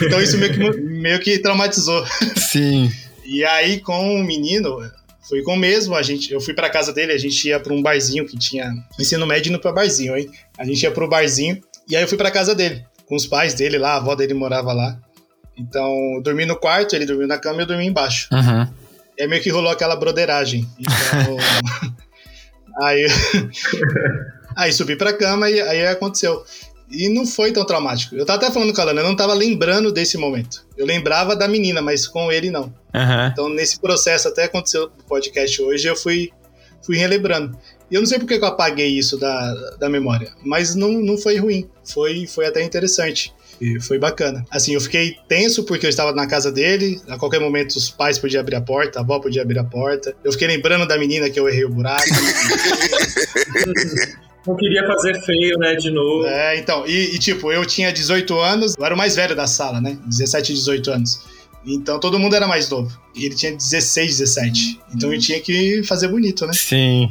Então isso meio que, meio que traumatizou. Sim. E aí, com o menino, foi com o mesmo. A gente, eu fui pra casa dele, a gente ia pra um barzinho que tinha. Ensino médio indo pra barzinho, hein? A gente ia pro barzinho. E aí eu fui pra casa dele, com os pais dele lá, a avó dele morava lá. Então, eu dormi no quarto, ele dormiu na cama e eu dormi embaixo. Uhum. E aí meio que rolou aquela broderagem. Então. [laughs] aí. aí subi pra cama e aí aconteceu. E não foi tão traumático. Eu tava até falando com a Lana, eu não tava lembrando desse momento. Eu lembrava da menina, mas com ele não. Uhum. Então, nesse processo, até aconteceu no podcast hoje, eu fui, fui relembrando. E eu não sei porque que eu apaguei isso da, da memória, mas não, não foi ruim. Foi, foi até interessante. E foi bacana. Assim, eu fiquei tenso porque eu estava na casa dele. A qualquer momento os pais podiam abrir a porta, a avó podia abrir a porta. Eu fiquei lembrando da menina que eu errei o buraco. [laughs] Não queria fazer feio, né, de novo. É, então, e, e, tipo, eu tinha 18 anos, eu era o mais velho da sala, né? 17, 18 anos. Então todo mundo era mais novo. E ele tinha 16, 17. Então eu tinha que fazer bonito, né? Sim.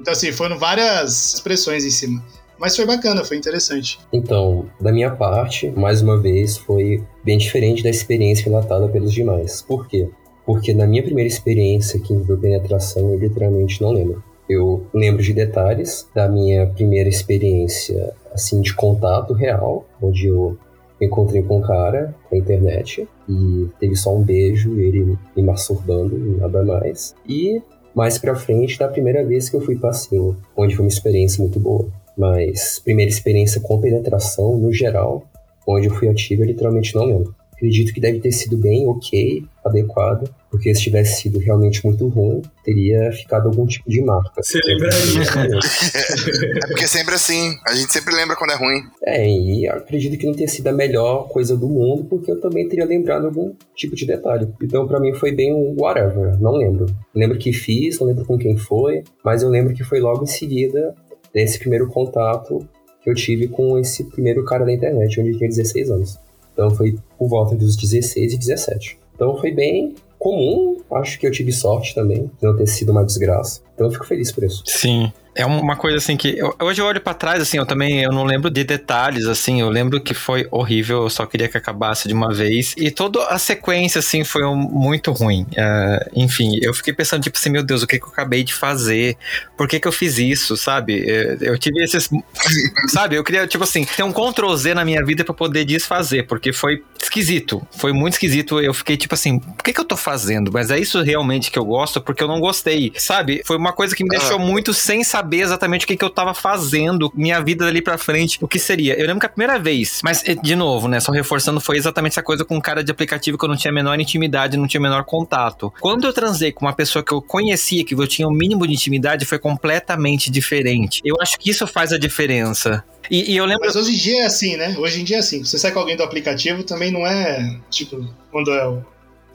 Então, assim, foram várias expressões em cima. Mas foi bacana, foi interessante. Então, da minha parte, mais uma vez, foi bem diferente da experiência relatada pelos demais. Por quê? Porque na minha primeira experiência que envolveu penetração, eu literalmente não lembro. Eu lembro de detalhes da minha primeira experiência, assim, de contato real, onde eu encontrei com um cara na internet e teve só um beijo, ele me masturbando nada mais. E mais pra frente, da primeira vez que eu fui passeio, onde foi uma experiência muito boa. Mas primeira experiência com penetração, no geral, onde eu fui ativo, eu literalmente não lembro. Acredito que deve ter sido bem ok, adequado, Porque se tivesse sido realmente muito ruim, teria ficado algum tipo de marca. Você lembraria. [laughs] É porque sempre assim, a gente sempre lembra quando é ruim. É, e acredito que não tenha sido a melhor coisa do mundo, porque eu também teria lembrado algum tipo de detalhe. Então, para mim, foi bem um whatever, não lembro. Lembro que fiz, não lembro com quem foi, mas eu lembro que foi logo em seguida desse primeiro contato que eu tive com esse primeiro cara da internet, onde eu tinha 16 anos. Então foi por volta dos 16 e 17. Então foi bem comum, acho que eu tive sorte também, de não ter sido uma desgraça. Então eu fico feliz por isso. Sim. É uma coisa assim que. eu- hoje eu olho pra trás, assim, eu também eu não lembro de detalhes, assim. Eu lembro que foi horrível, eu só queria que acabasse de uma vez. E toda a sequência, assim, foi um- muito ruim. É, enfim, eu fiquei pensando, tipo assim, meu Deus, o que, que eu acabei de fazer? Por que, que eu fiz isso, sabe? É, Eu tive esses. [laughs] sabe, eu queria, tipo assim, ter um Ctrl Z na minha vida pra poder desfazer, porque foi esquisito. Foi muito esquisito. Eu fiquei, tipo assim, por que, que eu tô fazendo? Mas é isso realmente que eu gosto, porque eu não gostei, sabe? Foi uma coisa que me deixou muito sem saber exatamente o que, que eu tava fazendo, minha vida dali pra frente, o que seria. Eu lembro que a primeira vez, mas de novo, né, só reforçando, foi exatamente essa coisa com um cara de aplicativo que eu não tinha a menor intimidade, não tinha o menor contato. Quando eu transei com uma pessoa que eu conhecia, que eu tinha o mínimo de intimidade, foi completamente diferente. Eu acho que isso faz a diferença. E, e eu lembro. Mas hoje em dia é assim, né? Hoje em dia é assim. Você sai com alguém do aplicativo também não é, tipo, quando é o-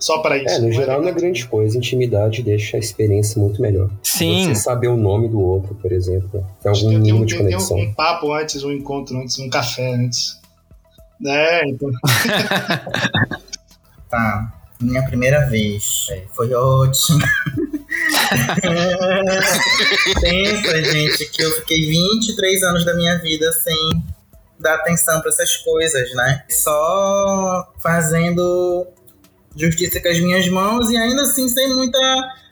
só para isso. É, no geral não é grande coisa. Intimidade deixa a experiência muito melhor. Sim. Você saber o nome do outro, por exemplo. Tem algum tem mínimo de tem- tem um- conexão. um papo antes, um encontro antes, um café antes. É, então. [laughs] Tá. Minha primeira vez. É, Foi ótimo. [laughs] Pensa, gente, que eu fiquei 23 anos da minha vida sem dar atenção pra essas coisas, né? Só fazendo justiça com as minhas mãos e ainda assim sem muita.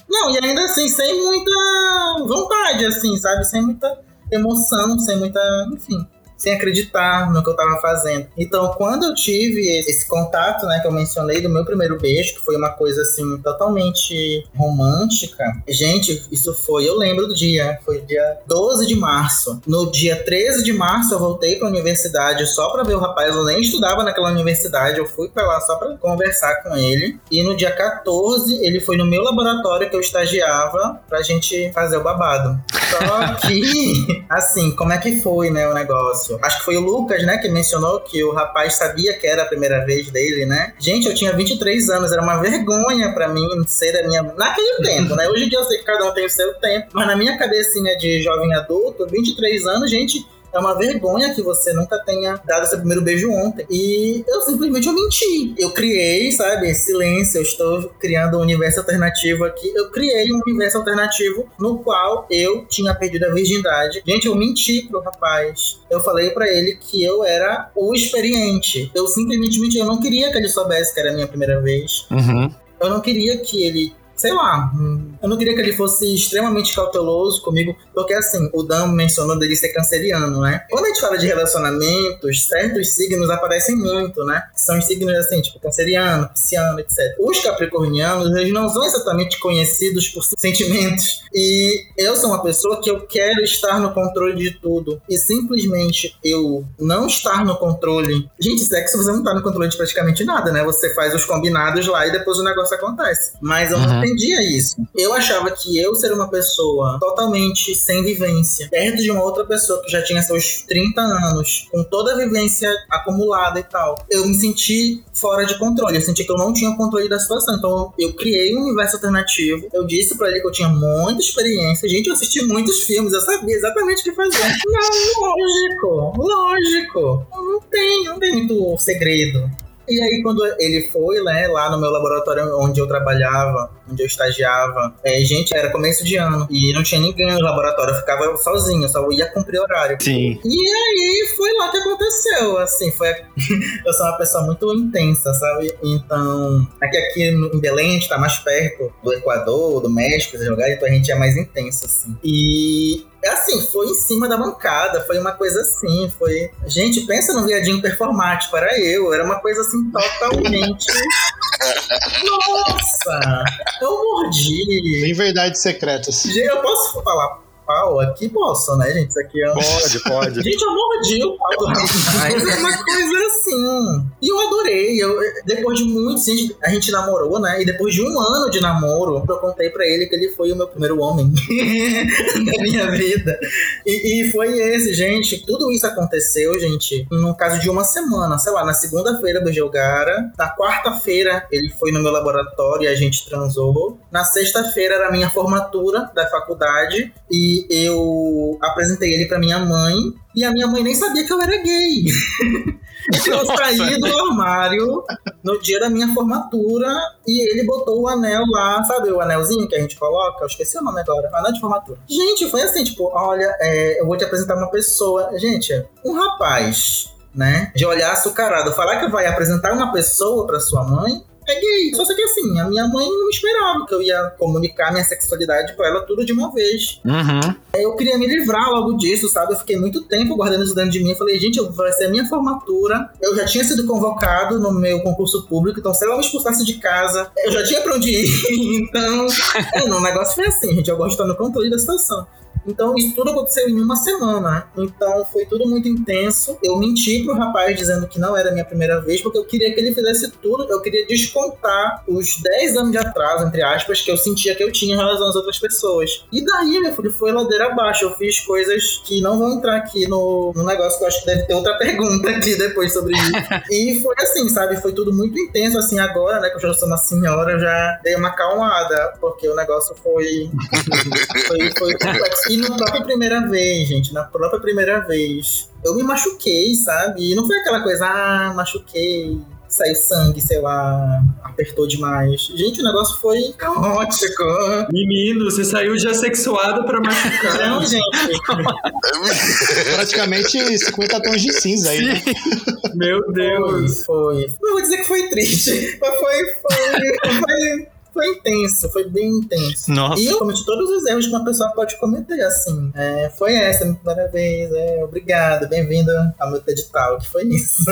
Não, e ainda assim sem muita vontade, assim, sabe? Sem muita emoção, sem muita. Enfim sem acreditar no que eu tava fazendo. Então, quando eu tive esse contato, né, que eu mencionei do meu primeiro beijo, que foi uma coisa assim totalmente romântica. Gente, isso foi, eu lembro do dia, foi dia 12 de março. No dia 13 de março eu voltei pra universidade só pra ver o rapaz, eu nem estudava naquela universidade, eu fui pra lá só pra conversar com ele. E no dia 14 ele foi no meu laboratório que eu estagiava pra gente fazer o babado. Só que, [laughs] assim, como é que foi, né, o negócio? Acho que foi o Lucas, né, que mencionou que o rapaz sabia que era a primeira vez dele, né? Gente, eu tinha 23 anos, era uma vergonha pra mim ser a minha. Naquele [laughs] tempo, né? Hoje em dia eu sei que cada um tem o seu tempo, mas na minha cabecinha de jovem adulto, 23 anos, gente. É uma vergonha que você nunca tenha dado seu primeiro beijo ontem. E eu simplesmente eu menti. Eu criei, sabe, silêncio. Eu estou criando um universo alternativo aqui. Eu criei um universo alternativo no qual eu tinha perdido a virgindade. Gente, eu menti pro rapaz. Eu falei pra ele que eu era o experiente. Eu simplesmente menti. Eu não queria que ele soubesse que era a minha primeira vez. Uhum. Eu não queria que ele sei lá, eu não queria que ele fosse extremamente cauteloso comigo, porque assim, o Dan mencionou dele ser canceriano, né? Quando a gente fala de relacionamentos, certos signos aparecem muito, né? São os signos assim, tipo canceriano, pisciano, etc. Os capricornianos, eles não são exatamente conhecidos por sentimentos. E eu sou uma pessoa que eu quero estar no controle de tudo. E simplesmente eu não estar no controle. Gente, sexo você não tá no controle de praticamente nada, né? Você faz os combinados lá e depois o negócio acontece. Mas eu não Uhum. Entendia isso. Eu achava que eu ser uma pessoa totalmente sem vivência, perto de uma outra pessoa que já tinha seus 30 anos, com toda a vivência acumulada e tal, eu me senti fora de controle. Eu senti que eu não tinha controle da situação. Então eu criei um universo alternativo. Eu disse pra ele que eu tinha muita experiência. Gente, eu assisti muitos filmes, eu sabia exatamente o que fazer. Não, lógico, lógico. Não tem, não tem muito segredo. E aí, quando ele foi, né, lá no meu laboratório onde eu trabalhava, onde eu estagiava, é, gente, era começo de ano e não tinha ninguém no laboratório, eu ficava sozinho, eu só ia cumprir horário. Sim. E aí foi lá que aconteceu, assim, foi. [laughs] eu sou uma pessoa muito intensa, sabe? Então, aqui, aqui em Belém, a gente tá mais perto do Equador, do México, esses lugares, então a gente é mais intenso, assim. E assim, foi em cima da bancada, foi uma coisa assim, foi. Gente, pensa no viadinho performático, era eu, era uma coisa assim totalmente. [laughs] Nossa! Eu mordi. Tem verdades secretas. Gente, eu posso falar pau aqui, posso, né, gente? Isso aqui é um... Pode, pode. [laughs] Gente, eu mordi o pau do. É uma coisa assim. E eu adorei. Eu, depois de muitos anos, a gente namorou, né? E depois de um ano de namoro, eu contei pra ele que ele foi o meu primeiro homem [laughs] da minha vida. E, e foi esse, gente. Tudo isso aconteceu, gente, no caso de uma semana. Sei lá, na segunda-feira do Geogara. Na quarta-feira, ele foi no meu laboratório e a gente transou. Na sexta-feira era a minha formatura da faculdade. E eu apresentei ele pra minha mãe. E a minha mãe nem sabia que eu era gay. [laughs] eu saí do armário no dia da minha formatura e ele botou o anel lá, sabe o anelzinho que a gente coloca? Eu esqueci o nome agora, anel de formatura. Gente, foi assim, tipo, olha, é, eu vou te apresentar uma pessoa. Gente, um rapaz, né, de olhar açucarado, falar que vai apresentar uma pessoa pra sua mãe, é gay. Só que assim, a minha mãe não esperava que eu ia comunicar minha sexualidade pra ela tudo de uma vez. Uhum. Eu queria me livrar logo disso, sabe? Eu fiquei muito tempo guardando isso dentro de mim. Eu falei, gente, vai ser a minha formatura. Eu já tinha sido convocado no meu concurso público, então se ela me expulsasse de casa, eu já tinha pra onde ir. [laughs] então, é, não, o negócio foi assim, gente. Eu gosto de estar no controle da situação. Então, isso tudo aconteceu em uma semana. Então, foi tudo muito intenso. Eu menti pro rapaz dizendo que não era a minha primeira vez, porque eu queria que ele fizesse tudo. Eu queria descontar os 10 anos de atraso, entre aspas, que eu sentia que eu tinha em relação às outras pessoas. E daí, meu filho, foi ladeira abaixo. Eu fiz coisas que não vão entrar aqui no, no negócio, que eu acho que deve ter outra [laughs] pergunta aqui depois sobre isso. e foi assim, sabe? Foi tudo muito intenso, assim, agora, né? Que eu já sou uma senhora, eu já dei uma acalmada, porque o negócio foi. foi, foi complexo. E na própria primeira vez, gente, na própria primeira vez, eu me machuquei, sabe? E não foi aquela coisa, ah, machuquei, saiu sangue, sei lá, apertou demais. Gente, o negócio foi caótico. Menino, você saiu já sexuado pra machucar. Não, gente. Praticamente 50 tons de cinza aí. né? Meu Deus. Foi, foi. Não vou dizer que foi triste, mas foi, foi, foi, foi intenso, foi bem intenso. Nossa. E eu cometi todos os erros que uma pessoa pode cometer, assim. É, foi essa a minha primeira vez. É, obrigado, bem-vindo ao meu edital, que foi isso. [laughs]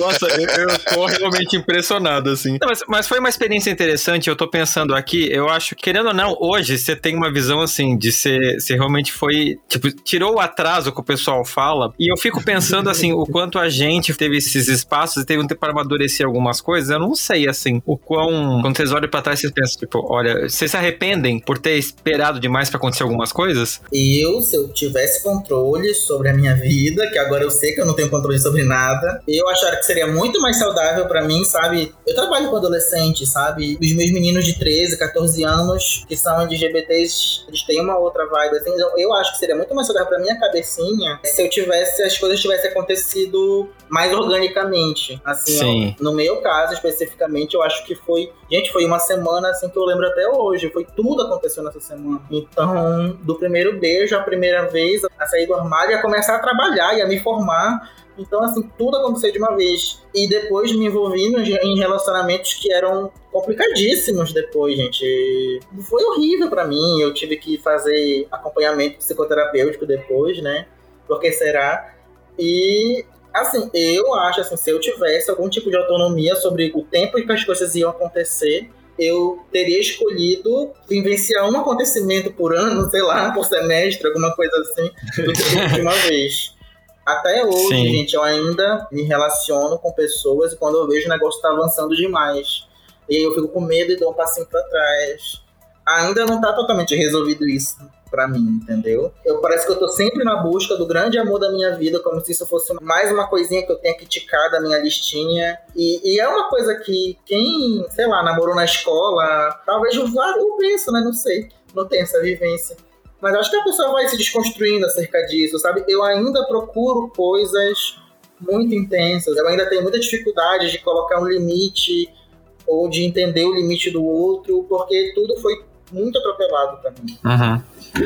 Nossa, eu, eu tô realmente impressionado, assim. Não, mas, mas foi uma experiência interessante, eu tô pensando aqui, eu acho, querendo ou não, hoje você tem uma visão, assim, de ser, se realmente foi, tipo, tirou o atraso que o pessoal fala, e eu fico pensando, assim, o quanto a gente teve esses espaços e teve um tempo para amadurecer algumas coisas, eu não sei, assim, o quão, quando vocês olham pra trás, vocês pensam, tipo, olha, vocês se arrependem por ter esperado demais pra acontecer algumas coisas? Eu, se eu tivesse controle sobre a minha vida, que agora eu sei que eu não tenho controle sobre nada, eu acharia que seria muito mais saudável pra mim, sabe? Eu trabalho com adolescentes, sabe? Os meus meninos de 13, 14 anos, que são LGBTs, eles têm uma outra vibe, assim. Então, eu acho que seria muito mais saudável pra minha cabecinha se eu tivesse, as coisas tivessem acontecido mais organicamente. Assim, Sim. ó, no meu caso, especificamente, eu acho que foi. Gente, foi uma semana assim que eu lembro até hoje. Foi tudo aconteceu nessa semana. Então, do primeiro beijo, a primeira vez, a sair do armário, a começar a trabalhar e a me formar. Então, assim, tudo aconteceu de uma vez. E depois me envolvi em relacionamentos que eram complicadíssimos depois, gente. Foi horrível pra mim. Eu tive que fazer acompanhamento psicoterapêutico depois, né? Porque será? E assim, eu acho assim, se eu tivesse algum tipo de autonomia sobre o tempo em que as coisas iam acontecer, eu teria escolhido vivenciar um acontecimento por ano, sei lá, por semestre, alguma coisa assim, do que de uma [laughs] vez. Até hoje, Sim. gente, eu ainda me relaciono com pessoas e quando eu vejo o negócio tá avançando demais. E aí eu fico com medo e dou um passinho pra trás. Ainda não tá totalmente resolvido isso pra mim, entendeu? Eu parece que eu tô sempre na busca do grande amor da minha vida, como se isso fosse mais uma coisinha que eu tenho que ticar da minha listinha. E, e é uma coisa que quem, sei lá, namorou na escola, talvez vá, eu penso, né? Não sei. Não tenho essa vivência. Mas acho que a pessoa vai se desconstruindo acerca disso, sabe? Eu ainda procuro coisas muito intensas. Eu ainda tenho muita dificuldade de colocar um limite ou de entender o limite do outro, porque tudo foi muito atropelado mim. Uhum.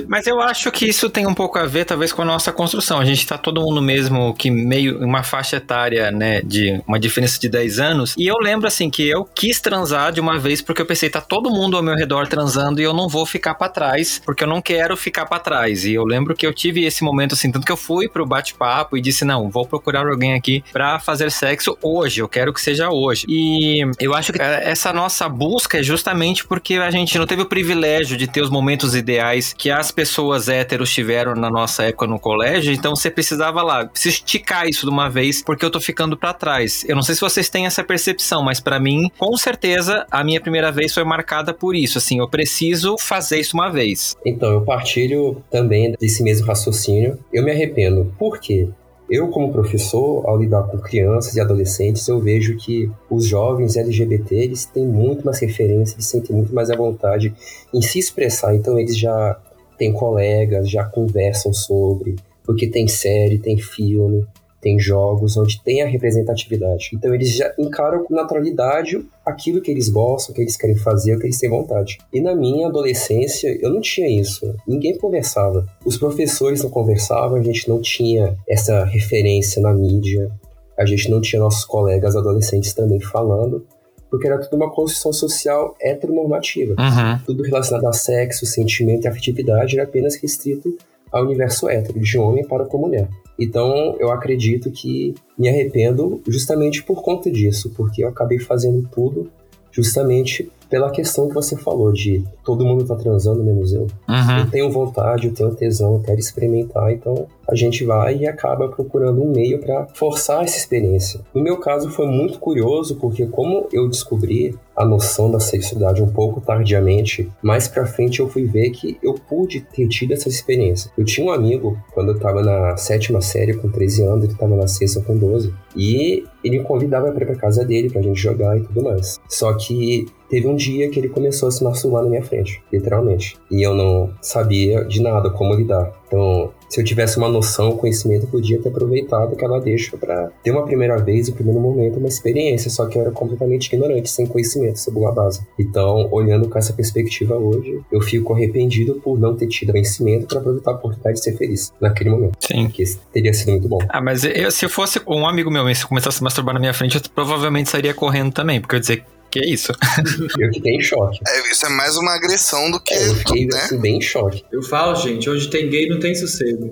Mas eu acho que isso tem um pouco a ver, talvez, com a nossa construção. A gente tá todo mundo mesmo que meio uma faixa etária, né, de uma diferença de 10 anos. E eu lembro, assim, que eu quis transar de uma vez porque eu pensei, tá todo mundo ao meu redor transando e eu não vou ficar pra trás, porque eu não quero ficar pra trás. E eu lembro que eu tive esse momento, assim, tanto que eu fui pro bate-papo e disse, não, vou procurar alguém aqui pra fazer sexo hoje, eu quero que seja hoje. E eu acho que essa nossa busca é justamente porque a gente não teve o privilégio privilégio de ter os momentos ideais que as pessoas héteros tiveram na nossa época no colégio, então você precisava lá, preciso esticar isso de uma vez, porque eu tô ficando para trás. Eu não sei se vocês têm essa percepção, mas para mim, com certeza, a minha primeira vez foi marcada por isso, assim, eu preciso fazer isso uma vez. Então, eu partilho também desse mesmo raciocínio. Eu me arrependo. Por quê? Eu, como professor, ao lidar com crianças e adolescentes, eu vejo que os jovens LGBT eles têm muito mais referência, eles sentem muito mais à vontade em se expressar. Então, eles já têm colegas, já conversam sobre, porque tem série, tem filme, tem jogos onde tem a representatividade. Então eles já encaram com naturalidade aquilo que eles gostam, o que eles querem fazer, o que eles têm vontade. E na minha adolescência eu não tinha isso. Ninguém conversava. Os professores não conversavam, a gente não tinha essa referência na mídia. A gente não tinha nossos colegas adolescentes também falando porque era tudo uma construção social heteronormativa. Uhum. Tudo relacionado a sexo, sentimento e afetividade era apenas restrito ao universo hétero, de homem para com mulher. Então, eu acredito que me arrependo justamente por conta disso, porque eu acabei fazendo tudo justamente pela questão que você falou de todo mundo tá transando menos eu. Uhum. Eu tenho vontade, eu tenho tesão, eu quero experimentar, então a gente vai e acaba procurando um meio para forçar essa experiência. No meu caso foi muito curioso porque como eu descobri a noção da sexualidade um pouco tardiamente, mais para frente eu fui ver que eu pude ter tido essa experiência. Eu tinha um amigo quando eu tava na sétima série com 13 anos, ele tava na sexta com 12, e ele me convidava para ir pra casa dele pra gente jogar e tudo mais. Só que teve um dia que ele começou a se masturbar na minha frente, literalmente. E eu não sabia de nada como lidar. Então, se eu tivesse uma noção, um conhecimento, eu podia ter aproveitado aquela deixa para ter uma primeira vez, um primeiro momento, uma experiência. Só que eu era completamente ignorante, sem conhecimento sobre uma base. Então, olhando com essa perspectiva hoje, eu fico arrependido por não ter tido conhecimento para aproveitar a oportunidade de ser feliz naquele momento. Sim. Porque teria sido muito bom. Ah, mas eu, se fosse um amigo meu, se começasse a se masturbar na minha frente, eu provavelmente sairia correndo também, porque eu ia dizer, que é isso? [laughs] eu fiquei em choque. É, isso é mais uma agressão do que. É, eu fiquei né? assim, bem em choque. Eu falo, gente, hoje tem gay, não tem sossego.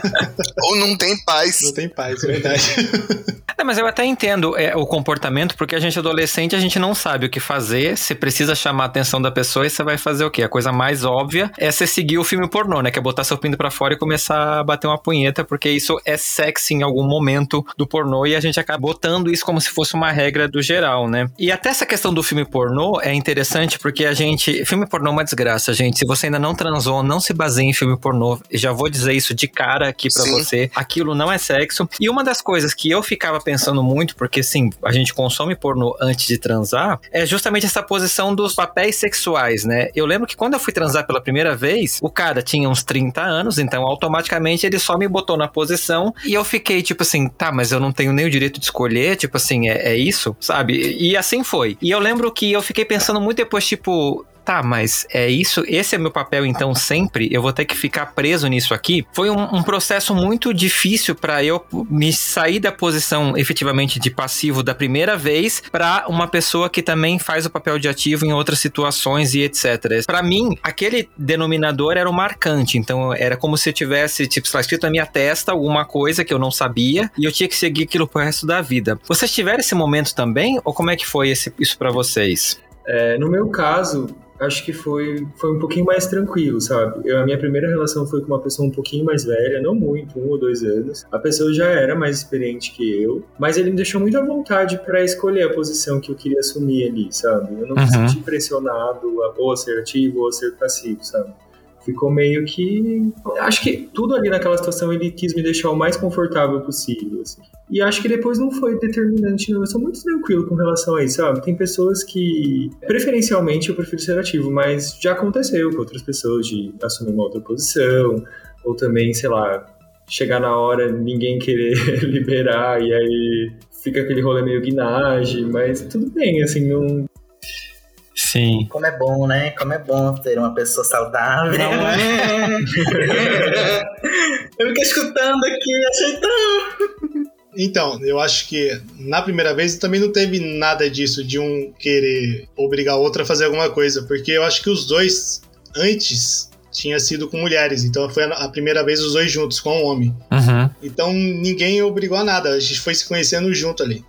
[laughs] Ou não tem paz. Não tem paz, é verdade. [laughs] É, mas eu até entendo é, o comportamento, porque a gente é adolescente, a gente não sabe o que fazer, você precisa chamar a atenção da pessoa e você vai fazer o quê? A coisa mais óbvia é você seguir o filme pornô, né? Que é botar seu pinto pra fora e começar a bater uma punheta, porque isso é sexy em algum momento do pornô e a gente acaba botando isso como se fosse uma regra do geral, né? E até essa questão do filme pornô é interessante porque a gente. Filme pornô é uma desgraça, gente. Se você ainda não transou, não se baseie em filme pornô. Já vou dizer isso de cara aqui pra Sim. você. Aquilo não é sexo. E uma das coisas que eu ficava pensando muito, porque sim, a gente consome pornô antes de transar, é justamente essa posição dos papéis sexuais, né? Eu lembro que quando eu fui transar pela primeira vez, o cara tinha uns 30 anos, então automaticamente ele só me botou na posição e eu fiquei tipo assim, tá, mas eu não tenho nem o direito de escolher, tipo assim, é, é isso, sabe? E assim foi. E eu lembro que eu fiquei pensando muito depois, tipo, tá, mas é isso, esse é meu papel então [laughs] sempre, eu vou ter que ficar preso nisso aqui. Foi um, um processo muito difícil para eu me sair da posição efetivamente de passivo da primeira vez para uma pessoa que também faz o papel de ativo em outras situações e etc. Para mim, aquele denominador era o marcante, então era como se eu tivesse, tipo, sei lá, escrito na minha testa alguma coisa que eu não sabia e eu tinha que seguir aquilo pro resto da vida. Vocês tiveram esse momento também ou como é que foi esse, isso para vocês? É, no meu caso, acho que foi, foi um pouquinho mais tranquilo, sabe? Eu, a minha primeira relação foi com uma pessoa um pouquinho mais velha, não muito, um ou dois anos. A pessoa já era mais experiente que eu, mas ele me deixou muito à vontade para escolher a posição que eu queria assumir ali, sabe? Eu não me Uhum. senti pressionado a ou a ser ativo ou a ser passivo, sabe? Ficou meio que. Acho que tudo ali naquela situação ele quis me deixar o mais confortável possível. assim. E acho que depois não foi determinante, não. Eu sou muito tranquilo com relação a isso, sabe? Tem pessoas que. Preferencialmente eu prefiro ser ativo, mas já aconteceu com outras pessoas de assumir uma outra posição, ou também, sei lá, chegar na hora ninguém querer [laughs] liberar, e aí fica aquele rolê meio guinagem, mas tudo bem, assim, não. Sim. Como é bom, né? Como é bom ter uma pessoa saudável. Não é? [laughs] Eu fiquei escutando aqui, achei tão. Então, eu acho que na primeira vez também não teve nada disso de um querer obrigar o outro a fazer alguma coisa, porque eu acho que os dois antes tinha sido com mulheres, então foi a primeira vez os dois juntos com um homem. Uhum. Então ninguém obrigou a nada, a gente foi se conhecendo junto ali.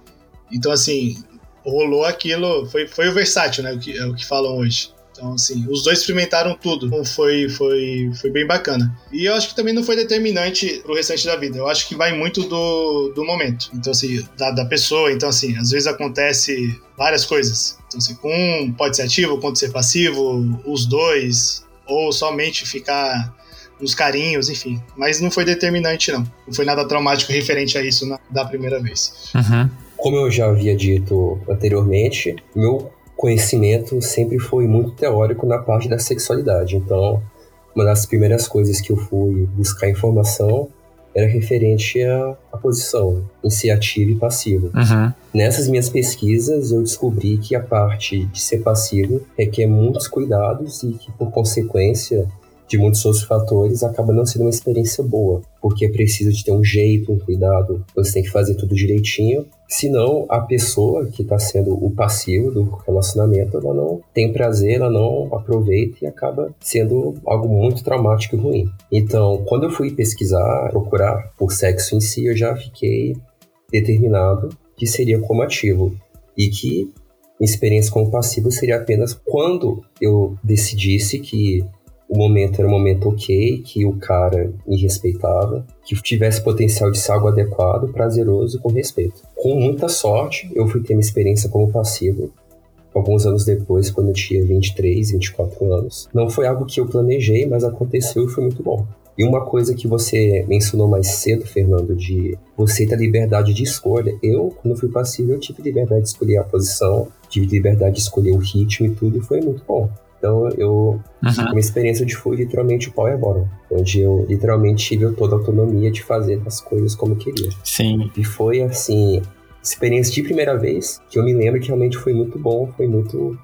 Então assim, rolou aquilo, foi, foi o versátil, né, o que, é o que falam hoje. Então, assim, os dois experimentaram tudo. Foi, foi, foi bem bacana. E eu acho que também não foi determinante pro restante da vida. Eu acho que vai muito do, do momento. Então, assim, da, da pessoa. Então, assim, às vezes acontece várias coisas. Então, assim, um pode ser ativo, pode ser passivo, os dois, ou somente ficar nos carinhos, enfim. Mas não foi determinante, não. Não foi nada traumático referente a isso na, da primeira vez. Uhum. Como eu já havia dito anteriormente, meu conhecimento sempre foi muito teórico na parte da sexualidade. Então, uma das primeiras coisas que eu fui buscar informação era referente à, à posição ativo e passivo. Uhum. Nessas minhas pesquisas, eu descobri que a parte de ser passivo requer muitos cuidados e que, por consequência, de muitos outros fatores, acaba não sendo uma experiência boa, porque é preciso de ter um jeito, um cuidado, você tem que fazer tudo direitinho, senão a pessoa que está sendo o passivo do relacionamento, ela não tem prazer, ela não aproveita e acaba sendo algo muito traumático e ruim. Então, quando eu fui pesquisar, procurar por sexo em si, eu já fiquei determinado que seria como ativo e que experiência como passivo seria apenas quando eu decidisse que o momento era um momento ok, que o cara me respeitava, que tivesse potencial de ser algo adequado, prazeroso e com respeito. Com muita sorte, eu fui ter minha experiência como passivo alguns anos depois, quando eu tinha 23, 24 anos. Não foi algo que eu planejei, mas aconteceu e foi muito bom. E uma coisa que você mencionou mais cedo, Fernando, de você ter liberdade de escolha. Eu, quando fui passivo, eu tive liberdade de escolher a posição, tive liberdade de escolher o ritmo e tudo, e foi muito bom. Então eu uhum. uma experiência de fui literalmente o Power Bottom, onde eu literalmente tive toda a autonomia de fazer as coisas como eu queria. Sim. E foi assim, experiência de primeira vez, que eu me lembro que realmente foi muito bom, foi muito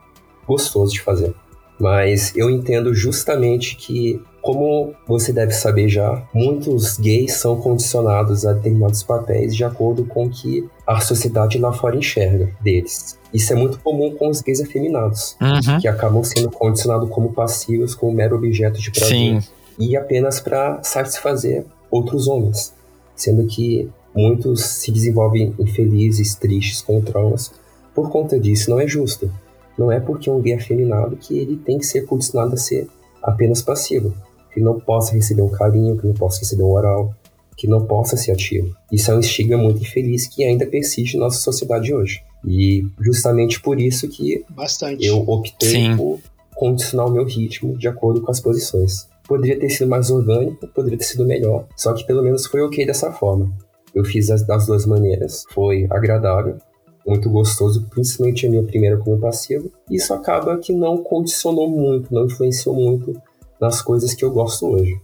gostoso de fazer. Mas eu entendo justamente que, como você deve saber já, muitos gays são condicionados a determinados papéis de acordo com o que a sociedade lá fora enxerga deles. Isso é muito comum com os gays afeminados, uhum. que acabam sendo condicionados como passivos, como mero objeto de prazer. Sim. E apenas para satisfazer outros homens. Sendo que muitos se desenvolvem infelizes, tristes, com traumas. Por conta disso, não é justo. Não é porque um gay afeminado que ele tem que ser condicionado a ser apenas passivo. Que não possa receber um carinho, que não possa receber um oral, que não possa ser ativo. Isso é um estigma muito infeliz que ainda persiste na nossa sociedade hoje. E justamente por isso que Bastante. eu optei Sim. por condicionar o meu ritmo de acordo com as posições. Poderia ter sido mais orgânico, poderia ter sido melhor, só que pelo menos foi ok dessa forma. Eu fiz as, das duas maneiras, foi agradável, muito gostoso, principalmente a minha primeira como passivo. Isso acaba que não condicionou muito, não influenciou muito nas coisas que eu gosto hoje.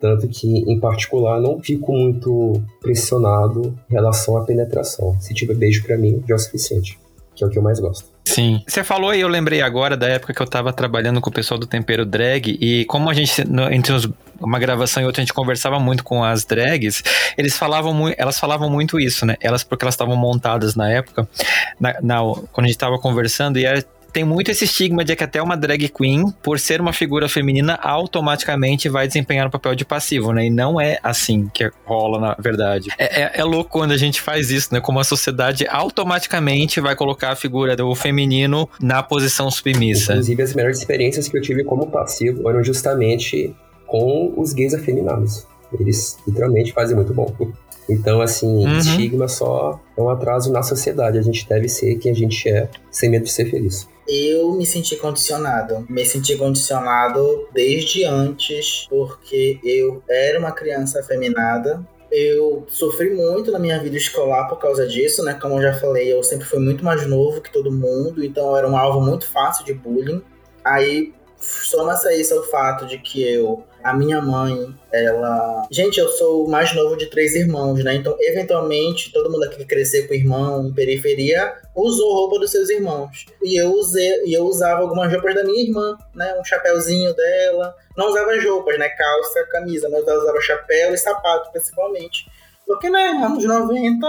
Tanto que, em particular, não fico muito pressionado em relação à penetração. Se tiver beijo para mim, já é o suficiente, que é o que eu mais gosto. Sim. Você falou e eu lembrei agora da época que eu tava trabalhando com o pessoal do Tempero Drag e como a gente, entre os, uma gravação e outra, a gente conversava muito com as drags, eles falavam muito, elas falavam muito isso, né? Elas, porque elas estavam montadas na época, na, na, quando a gente tava conversando, e era tem muito esse estigma de que até uma drag queen, por ser uma figura feminina, automaticamente vai desempenhar um papel de passivo, né? E não é assim que rola, na verdade. É, é, é louco quando a gente faz isso, né? Como a sociedade automaticamente vai colocar a figura do feminino na posição submissa. Inclusive, as melhores experiências que eu tive como passivo foram justamente com os gays afeminados. Eles literalmente fazem muito bom. Então, assim, Uhum. estigma só é um atraso na sociedade. A gente deve ser quem a gente é, sem medo de ser feliz. Eu me senti condicionado. Me senti condicionado desde antes, porque eu era uma criança afeminada. Eu sofri muito na minha vida escolar por causa disso, né? Como eu já falei, eu sempre fui muito mais novo que todo mundo, então eu era um alvo muito fácil de bullying. Aí soma-se isso o fato de que eu, a minha mãe, ela. Gente, eu sou o mais novo de três irmãos, né? Então, eventualmente, todo mundo aqui que cresceu com irmão em periferia usou roupa dos seus irmãos. E eu usei, e eu usava algumas roupas da minha irmã, né? Um chapéuzinho dela. Não usava as roupas, né? Calça, camisa, mas eu usava chapéu e sapato, principalmente. Porque, né, anos 90,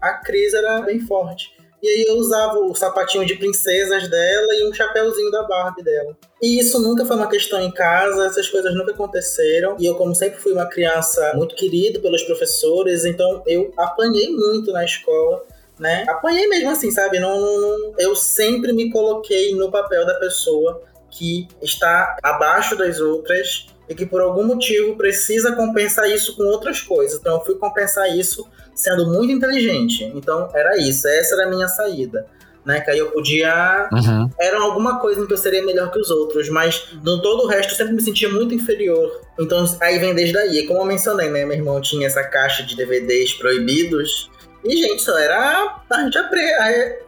a crise era bem forte. E aí eu usava o sapatinho de princesas dela e um chapéuzinho da Barbie dela. E isso nunca foi uma questão em casa, essas coisas nunca aconteceram. E eu, como sempre fui uma criança muito querida pelos professores, então eu apanhei muito na escola. Né? Apanhei mesmo assim, sabe? Não, não, eu sempre me coloquei no papel da pessoa que está abaixo das outras e que por algum motivo precisa compensar isso com outras coisas. Então eu fui compensar isso sendo muito inteligente. Então era isso, essa era a minha saída. Né, que aí eu podia. Uhum. Era alguma coisa em que eu seria melhor que os outros, mas no todo o resto eu sempre me sentia muito inferior. Então aí vem desde aí. Como eu mencionei, né? Meu irmão tinha essa caixa de DVDs proibidos. E, gente, só era. A gente, aprende,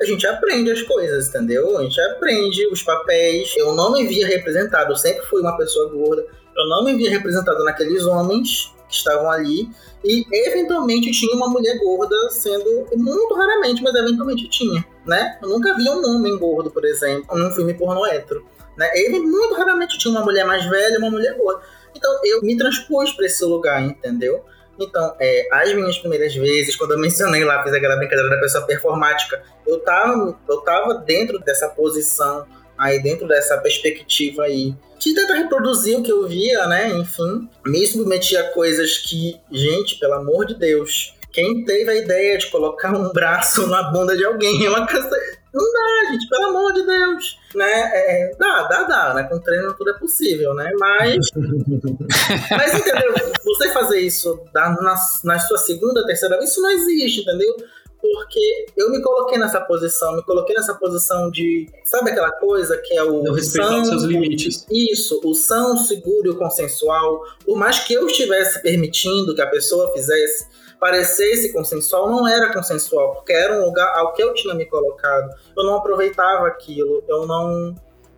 a gente aprende as coisas, entendeu? A gente aprende os papéis. Eu não me via representado, eu sempre fui uma pessoa gorda. Eu não me via representado naqueles homens que estavam ali. E eventualmente tinha uma mulher gorda sendo. Muito raramente, mas eventualmente tinha, né? Eu nunca vi um homem gordo, por exemplo, num filme porno hétero. Né? Ele muito raramente tinha uma mulher mais velha uma mulher gorda. Então eu me transpus para esse lugar, entendeu? Então, é, as minhas primeiras vezes, quando eu mencionei lá, fiz aquela brincadeira da pessoa performática, eu tava, eu tava dentro dessa posição, aí dentro dessa perspectiva aí, de tentar reproduzir o que eu via, né? Enfim, me submetia a coisas que, gente, pelo amor de Deus, quem teve a ideia de colocar um braço na bunda de alguém é uma coisa. Não dá, gente, pelo amor de Deus. Né? É, dá, dá, dá, né? Com treino tudo é possível, né? Mas. [laughs] mas entendeu? Você fazer isso na, na sua segunda, terceira vez, isso não existe, entendeu? porque eu me coloquei nessa posição, me coloquei nessa posição de, sabe aquela coisa que é o Não respeitar seus limites. Isso, o são, seguro e o consensual. Por mais que eu estivesse permitindo que a pessoa fizesse, parecesse consensual, não era consensual, porque era um lugar ao que eu tinha me colocado. Eu não aproveitava aquilo, eu não.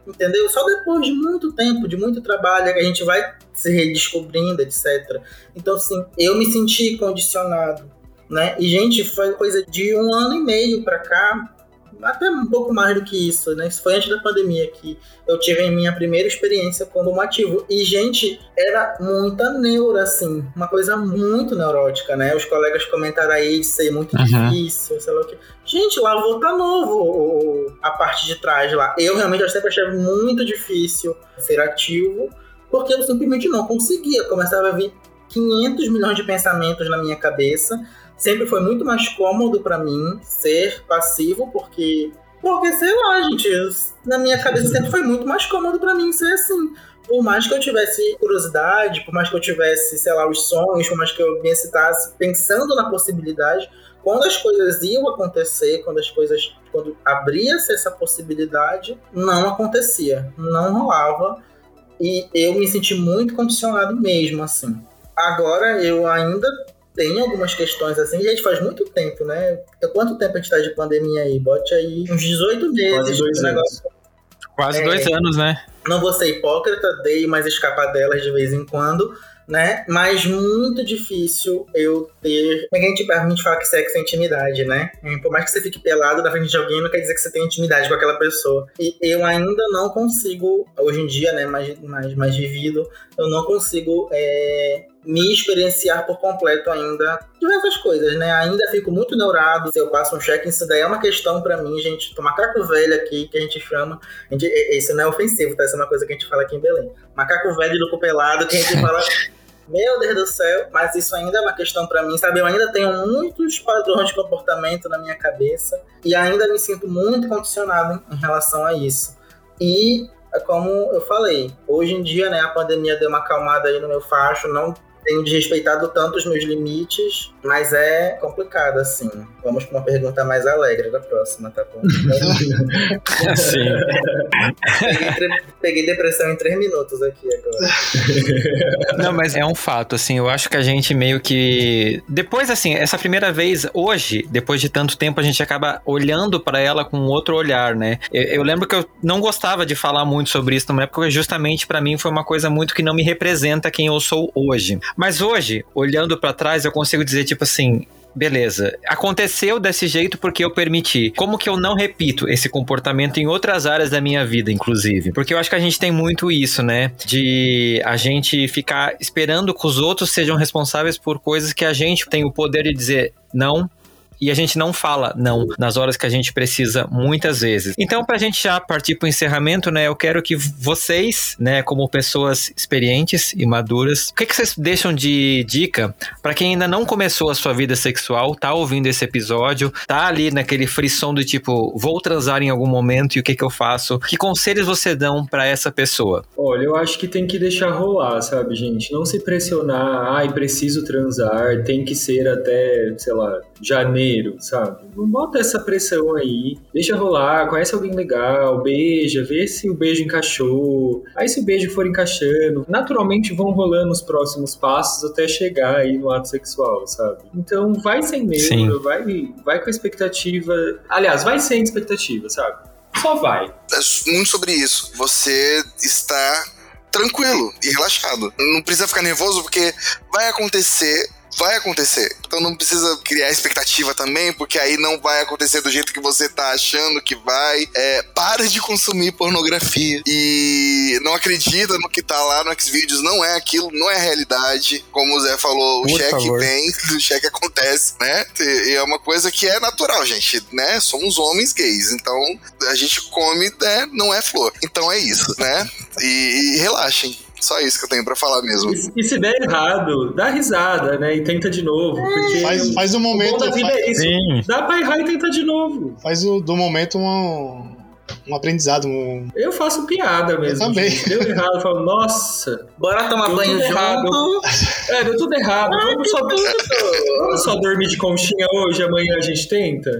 Entendeu? Só depois de muito tempo, de muito trabalho, que a gente vai se redescobrindo, etc. Então, assim, eu me senti condicionado, né? E, gente, foi coisa de um ano e meio para cá, até um pouco mais do que isso, né? Isso foi antes da pandemia que eu tive a minha primeira experiência como ativo. E, gente, era muita neura, assim, uma coisa muito neurótica, né? Os colegas comentaram aí de ser muito uhum. difícil, sei lá o que. Gente, lá vou tá novo a parte de trás lá. Eu realmente eu sempre achei muito difícil ser ativo, porque eu simplesmente não conseguia. Começava a vir 500 milhões de pensamentos na minha cabeça sempre foi muito mais cômodo para mim ser passivo, porque. Porque, sei lá, gente, na minha cabeça sempre foi muito mais cômodo para mim ser assim. Por mais que eu tivesse curiosidade, por mais que eu tivesse, sei lá, os sonhos, por mais que eu me excitasse pensando na possibilidade, quando as coisas iam acontecer, quando as coisas, quando abria-se essa possibilidade, não acontecia, não rolava. E eu me senti muito condicionado mesmo, assim. Agora eu ainda tem algumas questões assim, gente, faz muito tempo, né? Quanto tempo a gente tá de pandemia aí? Bote aí uns 18 meses. Quase dois anos. Quase é, dois anos, né? Não vou ser hipócrita, dei mais escapadelas de vez em quando, né? Mas muito difícil eu ter. Como é que a gente, a gente fala que sexo é intimidade, né? Por mais que você fique pelado na frente de alguém, não quer dizer que você tem intimidade com aquela pessoa. E eu ainda não consigo, hoje em dia, né, mais, mais, mais vivido, eu não consigo é, me experienciar por completo ainda diversas coisas, né? Ainda fico muito neurado se eu passo um check, isso daí é uma questão para mim, gente. Tô macaco velho aqui, que a gente chama. A gente, isso não é ofensivo, tá? Isso é uma coisa que a gente fala aqui em Belém. Macaco velho do cupelado, que a gente fala. [laughs] Meu Deus do céu, mas isso ainda é uma questão para mim, sabe? Eu ainda tenho muitos padrões de comportamento na minha cabeça e ainda me sinto muito condicionado em relação a isso. E como eu falei, hoje em dia, né, a pandemia deu uma acalmada aí no meu facho, não tenho desrespeitado tanto os meus limites, mas é complicado, assim. Vamos para uma pergunta mais alegre da próxima, tá bom? [laughs] Sim. peguei, peguei, depressão em três minutos aqui agora. Não, mas é um fato, assim, eu acho que a gente meio que. Depois, assim, essa primeira vez, hoje, depois de tanto tempo, a gente acaba olhando para ela com outro olhar, né? Eu, eu, lembro que eu não gostava de falar muito sobre isso numa época, justamente para mim foi uma coisa muito que não me representa quem eu sou hoje. Mas hoje, olhando para trás, eu consigo dizer, tipo assim, beleza, aconteceu desse jeito porque eu permiti. Como que eu não repito esse comportamento em outras áreas da minha vida, inclusive? Porque eu acho que a gente tem muito isso, né? De a gente ficar esperando que os outros sejam responsáveis por coisas que a gente tem o poder de dizer não. E a gente não fala não nas horas que a gente precisa muitas vezes. Então, pra gente já partir pro encerramento, né, eu quero que vocês, né, como pessoas experientes e maduras, o que, que vocês deixam de dica para quem ainda não começou a sua vida sexual, tá ouvindo esse episódio, tá ali naquele frisson do tipo, vou transar em algum momento e o que que eu faço? Que conselhos você dão para essa pessoa? Olha, eu acho que tem que deixar rolar, sabe, gente? Não se pressionar, ai, preciso transar, tem que ser até, sei lá, janeiro, sabe? Não bota essa pressão aí. Deixa rolar, conhece alguém legal, beija, vê se o beijo encaixou. Aí se o beijo for encaixando, naturalmente vão rolando os próximos passos até chegar aí no ato sexual, sabe? Então vai sem medo, vai, vai com a expectativa. Aliás, vai sem expectativa, sabe? Só vai. É muito sobre isso. Você está tranquilo e relaxado. Não precisa ficar nervoso porque vai acontecer vai acontecer. Então não precisa criar expectativa também, porque aí não vai acontecer do jeito que você tá achando que vai. É, para de consumir pornografia. E não acredita no que tá lá no Xvideos, não é aquilo, não é realidade. Como o Zé falou, o Por cheque favor. vem, o cheque acontece, né? E é uma coisa que é natural, gente, né? Somos homens gays, então a gente come, né? Não é flor. Então é isso, né? E, e relaxem. Só isso que eu tenho pra falar mesmo. E, e se der errado, dá risada, né? E tenta de novo. Porque Faz, faz um o bom momento. da vida Faz, é isso. Sim. Dá pra errar e tentar de novo. faz o- do momento um, um aprendizado. Um, Eu faço piada mesmo. Eu também. gente. Deu errado, eu falo, nossa, Bora tomar Deu banho tudo errado. junto. é, deu tudo errado. Vamos só, vamos só dormir de conchinha hoje, amanhã a gente tenta.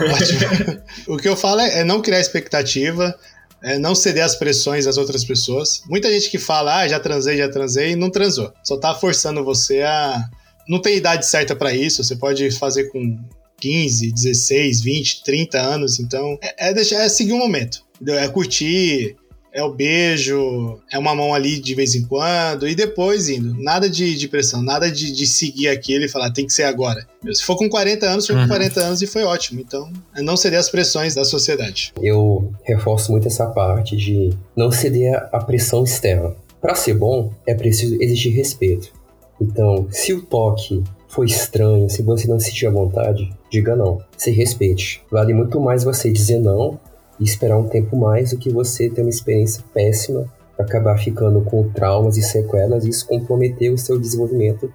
ótimo. [laughs] o que eu falo é, é não criar expectativa. É não ceder às pressões das outras pessoas. Muita gente que fala, ah, já transei, já transei, e não transou. Só tá forçando você a. Não tem idade certa pra isso. Você pode fazer com 15, 16, 20, 30 anos. Então, é, é deixar, é seguir o momento. entendeu? É curtir, é o beijo, é uma mão ali de vez em quando, e depois indo. Nada de, de pressão, nada de, de seguir aquilo e falar, tem que ser agora. Se for com 40 anos, foi com Uhum. 40 anos e foi ótimo. Então, é não ceder às pressões da sociedade. Eu reforço muito essa parte de não ceder à pressão externa. Para ser bom, é preciso existir respeito. Então, se o toque for estranho, se você não se sentir à vontade, diga não. Se respeite. Vale muito mais você dizer não e esperar um tempo mais do que você ter uma experiência péssima, acabar ficando com traumas e sequelas e isso comprometer o seu desenvolvimento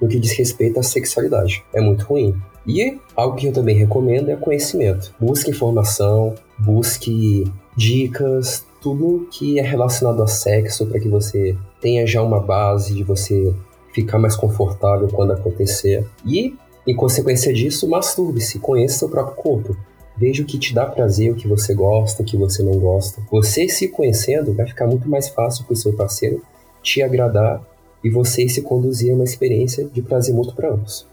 no que diz respeito à sexualidade. É muito ruim. E algo que eu também recomendo é conhecimento. Busque informação, busque dicas, tudo que é relacionado a sexo para que você tenha já uma base de você ficar mais confortável quando acontecer. E, em consequência disso, masturbe-se, conheça seu próprio corpo. Veja o que te dá prazer, o que você gosta, o que você não gosta. Você se conhecendo vai ficar muito mais fácil para o seu parceiro te agradar e você se conduzir a uma experiência de prazer mútuo para ambos.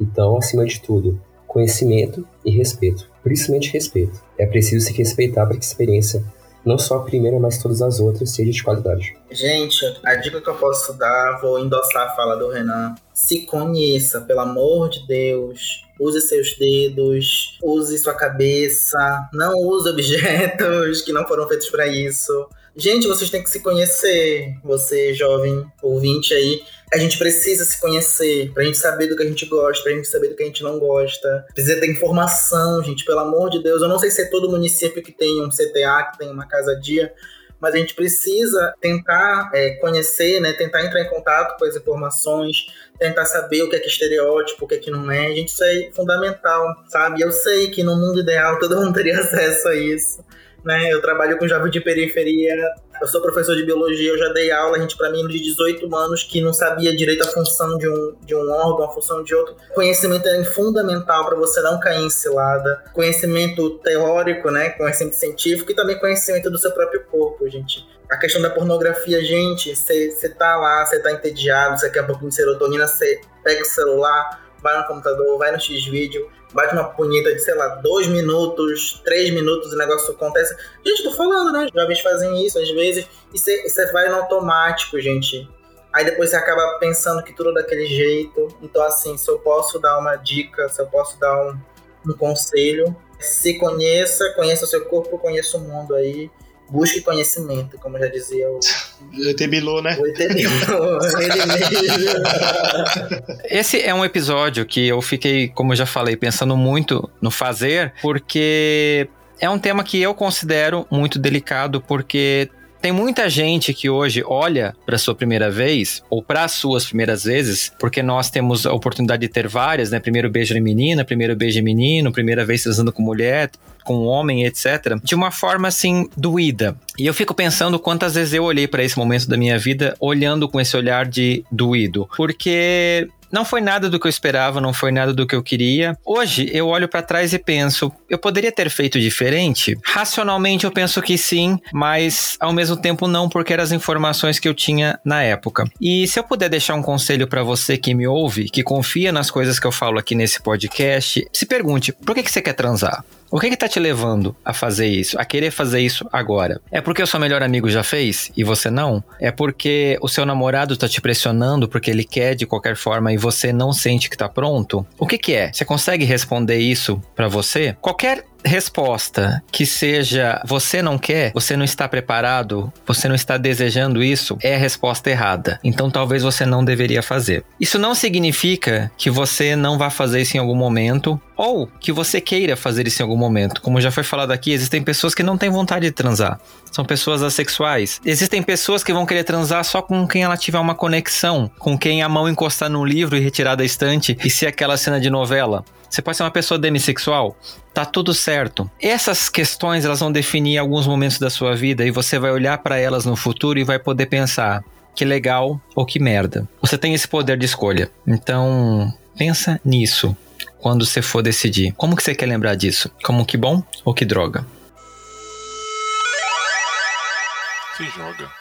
Então, acima de tudo, conhecimento e respeito. Principalmente respeito. É preciso se respeitar para que a experiência, não só a primeira, mas todas as outras, seja de qualidade. Gente, a dica que eu posso dar, vou endossar a fala do Renan. Se conheça, pelo amor de Deus. Use seus dedos, use sua cabeça, não use objetos [laughs] que não foram feitos para isso. Gente, vocês têm que se conhecer, você jovem ouvinte aí. A gente precisa se conhecer pra gente saber do que a gente gosta, pra gente saber do que a gente não gosta. Precisa ter informação, gente, pelo amor de Deus. Eu não sei se é todo município que tem um CTA, que tem uma casa-dia, mas a gente precisa tentar é, conhecer, né? Tentar entrar em contato com as informações, tentar saber o que é que é estereótipo, o que é que não é. Gente, isso é fundamental, sabe? Eu sei que no mundo ideal todo mundo teria [laughs] acesso a isso. Né? Eu trabalho com jovem de periferia, eu sou professor de biologia, eu já dei aula, gente, para mim, de 18 anos, que não sabia direito a função de um, de um órgão, a função de outro. Conhecimento é fundamental para você não cair em cilada. Conhecimento teórico, né? Conhecimento científico e também conhecimento do seu próprio corpo, gente. A questão da pornografia, gente, você tá lá, você tá entediado, você quer um pouquinho de serotonina, você pega o celular, vai no computador, vai no X-Vídeo, bate uma punheta de, sei lá, dois minutos, três minutos, o negócio acontece. Gente, tô falando, né? Os jovens fazem isso às vezes, e você vai no automático, gente. Aí depois você acaba pensando que tudo é daquele jeito. Então, assim, se eu posso dar uma dica, se eu posso dar um, um conselho, se conheça, conheça o seu corpo, conheça o mundo aí. Busque conhecimento, como já dizia o. O ET Bilu, né? O ET Bilu, [laughs] ele mesmo. Esse é um episódio que eu fiquei, como eu já falei, pensando muito no fazer, porque é um tema que eu considero muito delicado, porque tem muita gente que hoje olha para sua primeira vez ou para as suas primeiras vezes, porque nós temos a oportunidade de ter várias, né? Primeiro beijo de menina, primeiro beijo de menino, primeira vez transando com mulher, com homem, etc, de uma forma assim doída. E eu fico pensando quantas vezes eu olhei para esse momento da minha vida olhando com esse olhar de doído, porque não foi nada do que eu esperava, não foi nada do que eu queria. Hoje eu olho para trás e penso, eu poderia ter feito diferente? Racionalmente eu penso que sim, mas ao mesmo tempo não, porque eram as informações que eu tinha na época. E se eu puder deixar um conselho para você que me ouve, que confia nas coisas que eu falo aqui nesse podcast, se pergunte, por que, que você quer transar? O que que tá te levando a fazer isso, a querer fazer isso agora? É porque o seu melhor amigo já fez e você não? É porque o seu namorado tá te pressionando porque ele quer de qualquer forma e você não sente que tá pronto? O que que é? Você consegue responder isso para você? Qualquer resposta que seja você não quer, você não está preparado, você não está desejando isso, é a resposta errada. Então talvez você não deveria fazer. Isso não significa que você não vá fazer isso em algum momento ou que você queira fazer isso em algum momento. Como já foi falado aqui, existem pessoas que não têm vontade de transar. São pessoas assexuais. Existem pessoas que vão querer transar só com quem ela tiver uma conexão, com quem a mão encostar no livro e retirar da estante e ser aquela cena de novela. Você pode ser uma pessoa demissexual, tá tudo certo. Essas questões elas vão definir alguns momentos da sua vida e você vai olhar para elas no futuro e vai poder pensar que legal ou que merda. Você tem esse poder de escolha. Então, pensa nisso quando você for decidir. Como que você quer lembrar disso? Como que bom ou que droga? Se joga.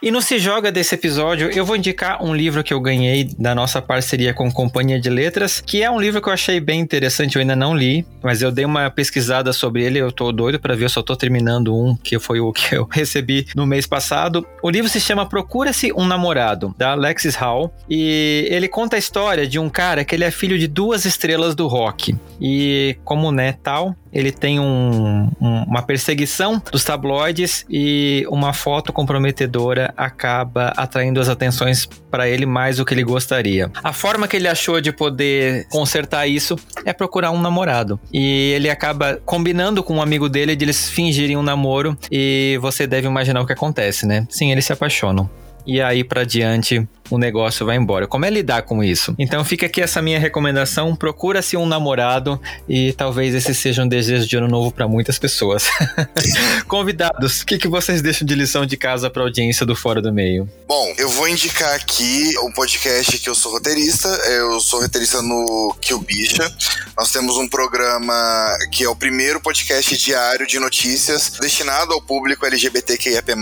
E no Se Joga desse episódio, eu vou indicar um livro que eu ganhei da nossa parceria com Companhia de Letras, que é um livro que eu achei bem interessante, eu ainda não li, mas eu dei uma pesquisada sobre ele, eu tô doido para ver, eu só tô terminando um, que foi o que eu [laughs] recebi no mês passado. O livro se chama Procura-se um Namorado, da Alexis Hall, e ele conta a história de um cara que ele é filho de duas estrelas do rock. E como, né, tal, ele tem um, um, uma perseguição dos tabloides e uma foto comprometedora acaba atraindo as atenções para ele mais do que ele gostaria. A forma que ele achou de poder consertar isso é procurar um namorado. E ele acaba combinando com um amigo dele de eles fingirem um namoro e você deve imaginar o que acontece, né? Sim, eles se apaixonam. E aí para diante o negócio vai embora. Como é lidar com isso? Então fica aqui essa minha recomendação: procura-se um namorado e talvez esse seja um desejo de ano novo para muitas pessoas. [laughs] Convidados, o que, que vocês deixam de lição de casa para audiência do Fora do Meio? Bom, eu vou indicar aqui um podcast que eu sou roteirista. Eu sou roteirista no Kill Bicha. Nós temos um programa que é o primeiro podcast diário de notícias destinado ao público LGBTQIAP+,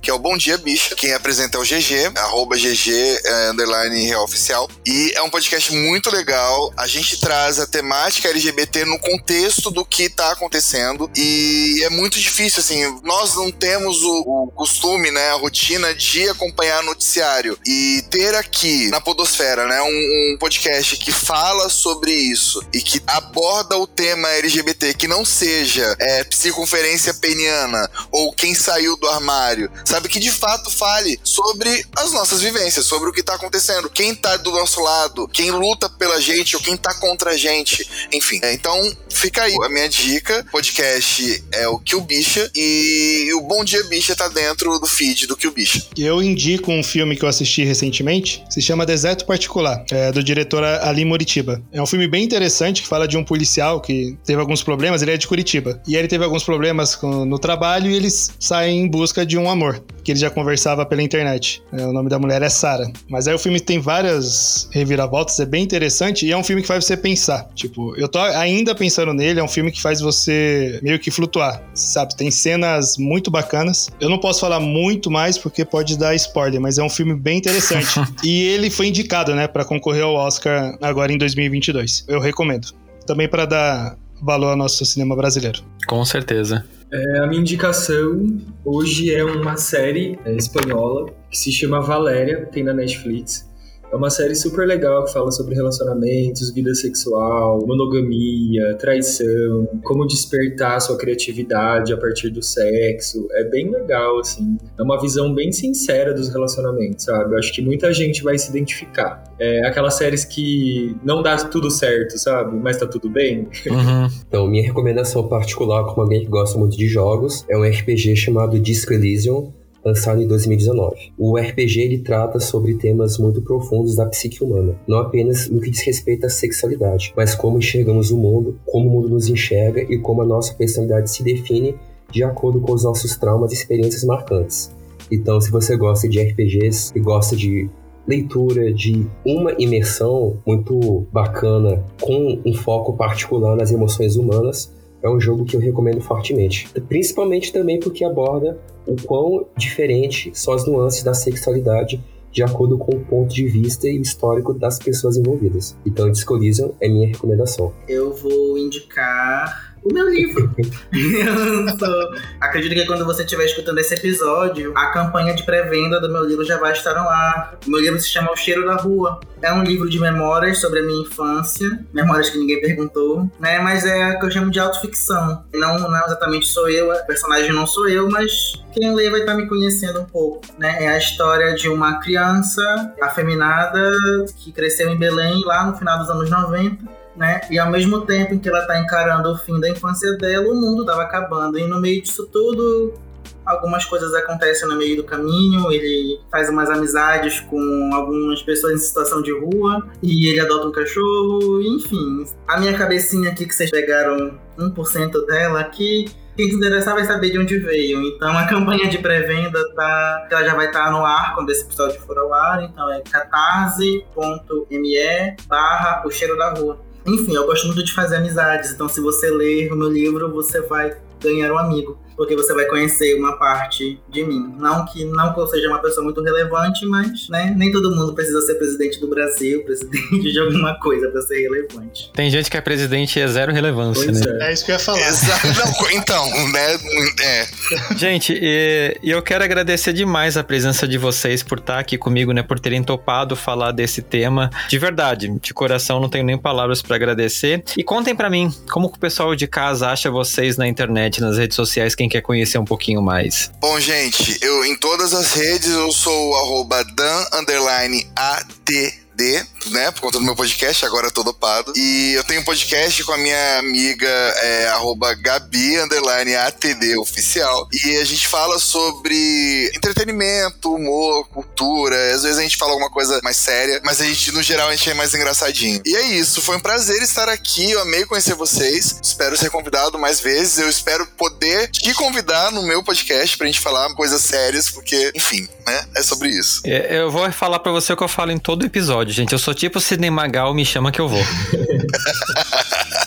que é o Bom Dia Bicha. Quem apresenta é o GG, arroba GG underline real oficial. E é um podcast muito legal. A gente traz a temática LGBT no contexto do que tá acontecendo. E é muito difícil, assim. Nós não temos o, o costume, né, a rotina de acompanhar noticiário. E ter aqui na Podosfera, né, um, um podcast que fala sobre isso e que aborda o tema LGBT, que não seja é, psiconferência peniana ou quem saiu do armário, sabe? Que de fato fale sobre as nossas vivências, sobre sobre o que tá acontecendo, quem tá do nosso lado, quem luta pela gente ou quem tá contra a gente, enfim. É, então, fica aí a minha dica. podcast é o Kill Bicha e o Bom Dia Bicha tá dentro do feed do Kill Bicha. Eu indico um filme que eu assisti recentemente, se chama Deserto Particular, é do diretor Ali Moritiba. É um filme bem interessante que fala de um policial que teve alguns problemas, ele é de Curitiba. E ele teve alguns problemas com, no trabalho e eles saem em busca de um amor, que ele já conversava pela internet. É, o nome da mulher é Sara. Mas aí o filme tem várias reviravoltas, é bem interessante e é um filme que faz você pensar. Tipo, eu tô ainda pensando nele, é um filme que faz você meio que flutuar, sabe? Tem cenas muito bacanas. Eu não posso falar muito mais porque pode dar spoiler, mas é um filme bem interessante. [laughs] e ele foi indicado, né, para concorrer ao Oscar agora em 2022. Eu recomendo. Também para dar valor ao nosso cinema brasileiro. Com certeza. É, a minha indicação hoje é uma série é, espanhola que se chama Valéria, tem na Netflix. É uma série super legal que fala sobre relacionamentos, vida sexual, monogamia, traição, como despertar sua criatividade a partir do sexo. É bem legal, assim. É uma visão bem sincera dos relacionamentos, sabe? Eu acho que muita gente vai se identificar. É aquelas séries que não dá tudo certo, sabe? Mas tá tudo bem. Uhum. Então, minha recomendação particular, como alguém que gosta muito de jogos, é um RPG chamado Disco Elysium, lançado em 2019. O RPG ele trata sobre temas muito profundos da psique humana, não apenas no que diz respeito à sexualidade, mas como enxergamos o mundo, como o mundo nos enxerga e como a nossa personalidade se define de acordo com os nossos traumas e experiências marcantes. Então, se você gosta de RPGs e gosta de leitura, de uma imersão muito bacana, com um foco particular nas emoções humanas, é um jogo que eu recomendo fortemente. Principalmente também porque aborda o quão diferente são as nuances da sexualidade de acordo com o ponto de vista e o histórico das pessoas envolvidas. Então, Disco Elysium é minha recomendação. Eu vou indicar o meu livro. Acredito que quando você estiver escutando esse episódio, a campanha de pré-venda do meu livro já vai estar no ar. O meu livro se chama O Cheiro da Rua. É um livro de memórias sobre a minha infância, memórias que ninguém perguntou, né? Mas é o que eu chamo de autoficção. Não, não exatamente sou eu, o personagem não sou eu, mas quem lê vai estar me conhecendo um pouco, né? É a história de uma criança afeminada que cresceu em Belém lá no final dos anos 90 né? E ao mesmo tempo em que ela tá encarando o fim da infância dela, o mundo tava acabando. E no meio disso tudo, algumas coisas acontecem no meio do caminho. Ele faz umas amizades com algumas pessoas em situação de rua. E ele adota um cachorro. Enfim, a minha cabecinha aqui que vocês pegaram 1% dela aqui. Quem se interessar vai saber de onde veio. Então a [laughs] campanha de pré-venda tá. Ela já vai estar no ar quando esse episódio for ao ar. Então é catarse.me barra o cheiro da rua. Enfim, eu gosto muito de fazer amizades, então se você ler o meu livro, você vai ganhar um amigo, porque você vai conhecer uma parte de mim. Não que não que eu seja uma pessoa muito relevante, mas né, nem todo mundo precisa ser presidente do Brasil, [laughs] presidente de alguma coisa para ser relevante. Tem gente que é presidente e é zero relevância, Pois né? é. É isso que eu ia falar. Exato. [laughs] Não, então, né? É. Gente, e, e eu quero agradecer demais a presença de vocês por estar aqui comigo, né? Por terem topado falar desse tema. De verdade, de coração, não tenho nem palavras pra agradecer. E contem pra mim, como que o pessoal de casa acha vocês na internet, nas redes sociais, quem quer conhecer um pouquinho mais. Bom, gente, eu em todas as redes eu sou o arroba Dan underline ATD, né? Por conta do meu podcast, agora eu tô dopado. E eu tenho um podcast com a minha amiga é, arroba Gabi underline ATD oficial. E a gente fala sobre entretenimento, humor, cultura. Às vezes a gente fala alguma coisa mais séria, mas a gente, no geral, a gente é mais engraçadinho. E é isso, foi um prazer estar aqui. Eu amei conhecer vocês. Espero ser convidado mais vezes. Eu espero poder te convidar no meu podcast pra gente falar coisas sérias, porque, enfim, né? É sobre isso. É, Eu vou falar pra você o que eu falo em todo episódio, gente. Eu sou tipo Sidney Magal, me chama que eu vou. [laughs]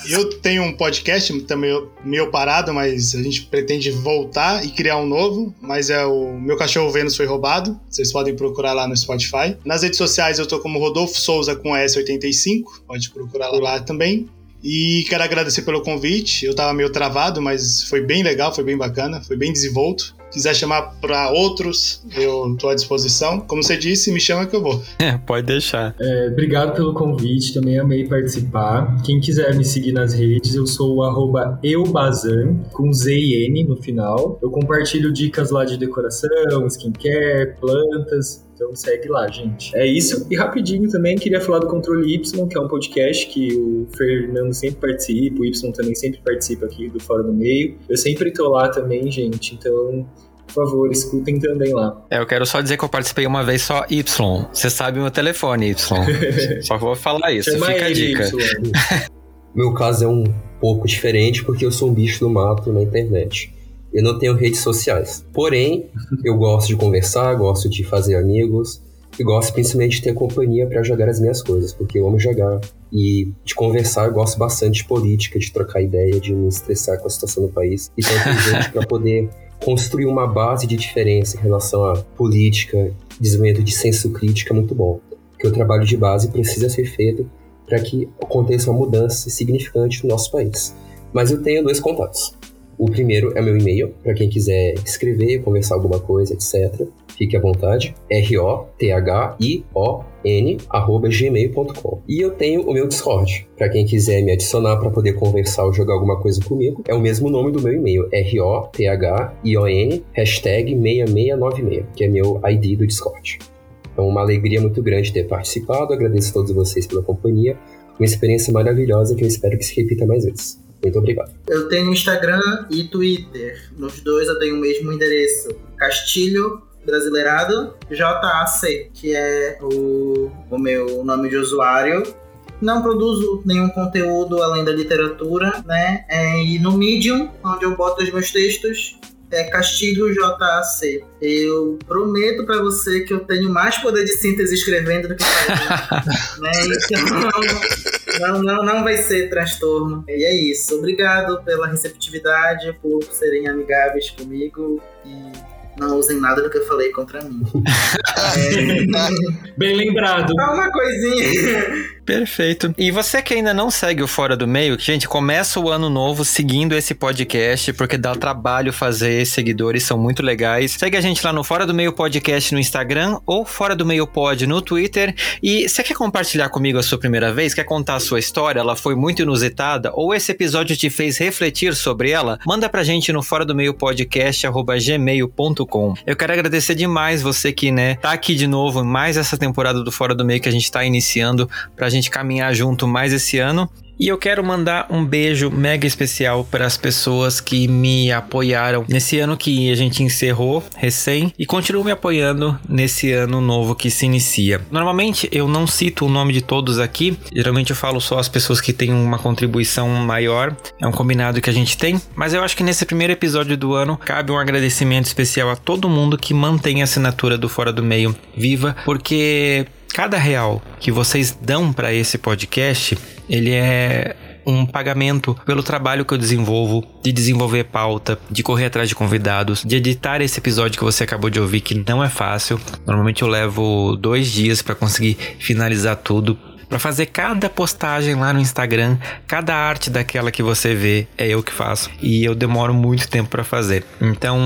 Eu tenho um podcast também meio parado, mas a gente pretende voltar e criar um novo. Mas é o Meu Cachorro Vênus Foi Roubado. Vocês podem procurar lá no Spotify. Nas redes sociais eu tô como Rodolfo Souza com S85. Pode procurar lá também. E quero agradecer pelo convite. Eu tava meio travado, mas foi bem legal, foi bem bacana, foi bem desenvolto. Quiser chamar para outros, eu tô à disposição. Como você disse, me chama que eu vou. [laughs] É, pode deixar. É, obrigado pelo convite, também amei participar. Quem quiser me seguir nas redes, eu sou o arroba eubazan, com Z e N no final. Eu compartilho dicas lá de decoração, skincare, plantas. Então segue lá, gente. É isso. E rapidinho também queria falar do Controle Y, que é um podcast que o Fernando sempre participa, o Y também sempre participa aqui do Fora do Meio. Eu sempre tô lá também, gente. Então, por favor, escutem também lá. É, eu quero só dizer que eu participei uma vez só Y. Você sabe meu telefone, Y. [laughs] só vou falar isso, Chama fica a dica. Y. [laughs] Meu caso é um pouco diferente porque eu sou um bicho do mato na internet. Eu não tenho redes sociais. Porém, eu gosto de conversar, gosto de fazer amigos e gosto principalmente de ter companhia para jogar as minhas coisas, porque eu amo jogar. E de conversar, eu gosto bastante de política, de trocar ideia, de me estressar com a situação do país. E tanto gente para poder construir uma base de diferença em relação à política, desenvolvimento de senso crítico é muito bom. Porque o trabalho de base precisa ser feito para que aconteça uma mudança significante no nosso país. Mas eu tenho dois contatos. O primeiro é meu e-mail, para quem quiser escrever, conversar alguma coisa, etc. Fique à vontade. R-O-T-H-I-O-N arroba gmail.com. E eu tenho o meu Discord. Para quem quiser me adicionar para poder conversar ou jogar alguma coisa comigo, é o mesmo nome do meu e-mail. R-O-T-H-I-O-N hashtag 6696, que é meu ID do Discord. Então, uma alegria muito grande ter participado. Agradeço a todos vocês pela companhia. Uma experiência maravilhosa que eu espero que se repita mais vezes. Muito obrigado. Eu tenho Instagram e Twitter. Nos dois eu tenho o mesmo endereço. Castilho Brasileirado JAC, que é o, o meu nome de usuário. Não produzo nenhum conteúdo além da literatura, né? É, e no Medium, onde eu boto os meus textos, é Castilho JAC. Eu prometo para você que eu tenho mais poder de síntese escrevendo do que falando. [laughs] né? Então, não, não, não vai ser transtorno. E é isso. Obrigado pela receptividade, por serem amigáveis comigo e não usem nada do que eu falei contra mim. é... [laughs] Bem lembrado. Só uma coisinha. Perfeito. E você que ainda não segue o Fora do Meio, gente, começa o ano novo seguindo esse podcast, porque dá trabalho fazer, seguidores são muito legais. Segue a gente lá no Fora do Meio Podcast no Instagram ou Fora do Meio Pod no Twitter. E você quer compartilhar comigo a sua primeira vez? Quer contar a sua história? Ela foi muito inusitada? Ou esse episódio te fez refletir sobre ela? Manda pra gente no Fora do Meio Podcast, gmail.com. Eu quero agradecer demais você que, né, tá aqui de novo, mais essa temporada do Fora do Meio que a gente tá iniciando pra gente gente caminhar junto mais esse ano. E eu quero mandar um beijo mega especial para as pessoas que me apoiaram nesse ano que a gente encerrou recém e continuam me apoiando nesse ano novo que se inicia. Normalmente eu não cito o nome de todos aqui, geralmente eu falo só as pessoas que têm uma contribuição maior, é um combinado que a gente tem, mas eu acho que nesse primeiro episódio do ano cabe um agradecimento especial a todo mundo que mantém a assinatura do Fora do Meio viva, porque cada real que vocês dão para esse podcast, ele é um pagamento pelo trabalho que eu desenvolvo, de desenvolver pauta, de correr atrás de convidados, de editar esse episódio que você acabou de ouvir, que não é fácil. Normalmente eu levo dois dias para conseguir finalizar tudo. Para fazer cada postagem lá no Instagram, cada arte daquela que você vê é eu que faço e eu demoro muito tempo para fazer. Então,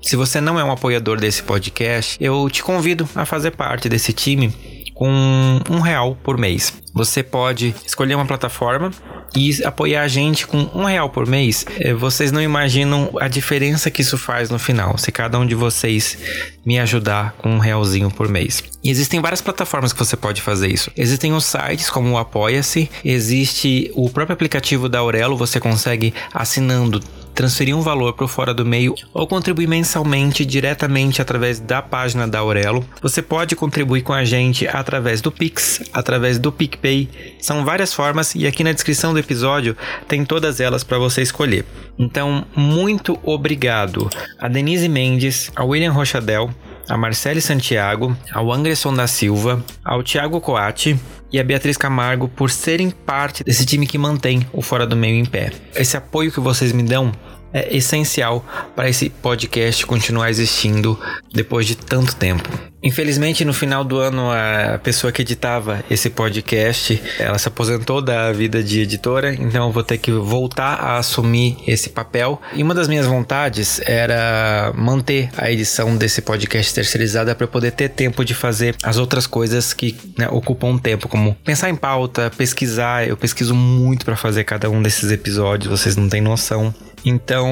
se você não é um apoiador desse podcast, eu te convido a fazer parte desse time com um real por mês. Você pode escolher uma plataforma e apoiar a gente com um real por mês, é, vocês não imaginam a diferença que isso faz no final, se cada um de vocês me ajudar com um realzinho por mês. E existem várias plataformas que você pode fazer isso. Existem os sites como o Apoia-se, existe o próprio aplicativo da Aurelo, você consegue assinando transferir um valor para o Fora do Meio ou contribuir mensalmente diretamente através da página da Aurelo. Você pode contribuir com a gente através do Pix, através do PicPay. São várias formas e aqui na descrição do episódio tem todas elas para você escolher. Então, muito obrigado a Denise Mendes, a William Rochadel, a Marcele Santiago, ao Anderson da Silva, ao Thiago Coati e a Beatriz Camargo por serem parte desse time que mantém o Fora do Meio em pé. Esse apoio que vocês me dão é essencial para esse podcast continuar existindo depois de tanto tempo. Infelizmente, no final do ano, a pessoa que editava esse podcast, ela se aposentou da vida de editora, então eu vou ter que voltar a assumir esse papel. E uma das minhas vontades era manter a edição desse podcast terceirizada para poder ter tempo de fazer as outras coisas que né, ocupam tempo, como pensar em pauta, pesquisar. Eu pesquiso muito para fazer cada um desses episódios, vocês não têm noção. Então,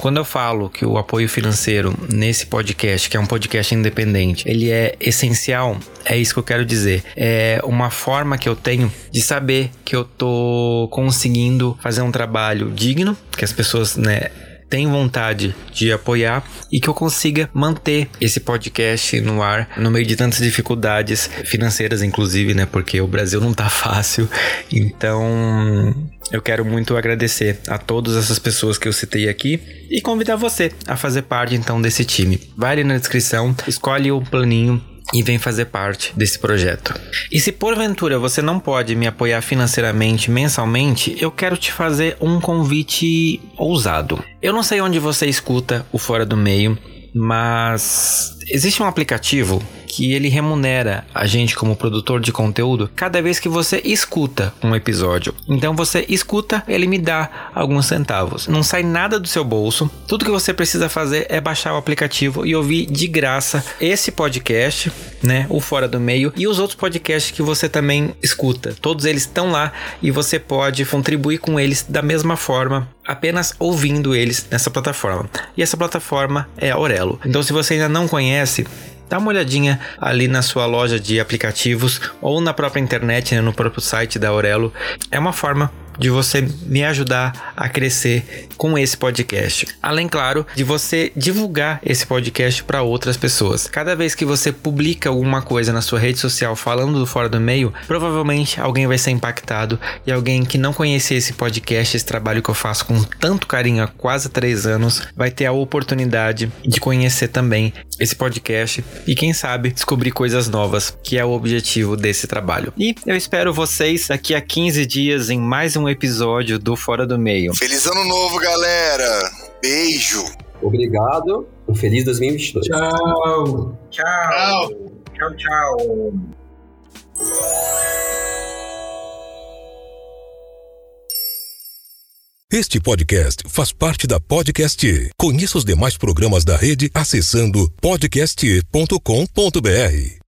quando eu falo que o apoio financeiro nesse podcast, que é um podcast independente, ele é essencial, é isso que eu quero dizer. É uma forma que eu tenho de saber que eu tô conseguindo fazer um trabalho digno, que as pessoas, né, tem vontade de apoiar e que eu consiga manter esse podcast no ar no meio de tantas dificuldades financeiras, inclusive, né? Porque o Brasil não tá [laughs] fácil. Então, eu quero muito agradecer a todas essas pessoas que eu citei aqui e convidar você a fazer parte então desse time. Vai ali na descrição, escolhe o planinho e vem fazer parte desse projeto. E se porventura você não pode me apoiar financeiramente mensalmente, eu quero te fazer um convite ousado. Eu não sei onde você escuta o Fora do Meio, mas existe um aplicativo que ele remunera a gente como produtor de conteúdo cada vez que você escuta um episódio. Então você escuta, ele me dá alguns centavos. Não sai nada do seu bolso. Tudo que você precisa fazer é baixar o aplicativo e ouvir de graça esse podcast, né, o Fora do Meio e os outros podcasts que você também escuta. Todos eles estão lá e você pode contribuir com eles da mesma forma apenas ouvindo eles nessa plataforma. E essa plataforma é a Aurelo. Então, se você ainda não conhece, dá uma olhadinha ali na sua loja de aplicativos ou na própria internet, né, no próprio site da Aurelo. É uma forma de você me ajudar a crescer com esse podcast. Além, claro, de você divulgar esse podcast para outras pessoas. Cada vez que você publica alguma coisa na sua rede social falando do Fora do Meio, provavelmente alguém vai ser impactado e alguém que não conhecia esse podcast, esse trabalho que eu faço com tanto carinho há quase três anos, vai ter a oportunidade de conhecer também esse podcast e, quem sabe, descobrir coisas novas, que é o objetivo desse trabalho. E eu espero vocês daqui a 15 dias em mais um episódio do Fora do Meio. Feliz ano novo, galera! Beijo! Obrigado. Um feliz 2022. Tchau. Tchau. Tchau, tchau. Este podcast faz parte da Podcast. Conheça os demais programas da rede acessando podcast.com.br.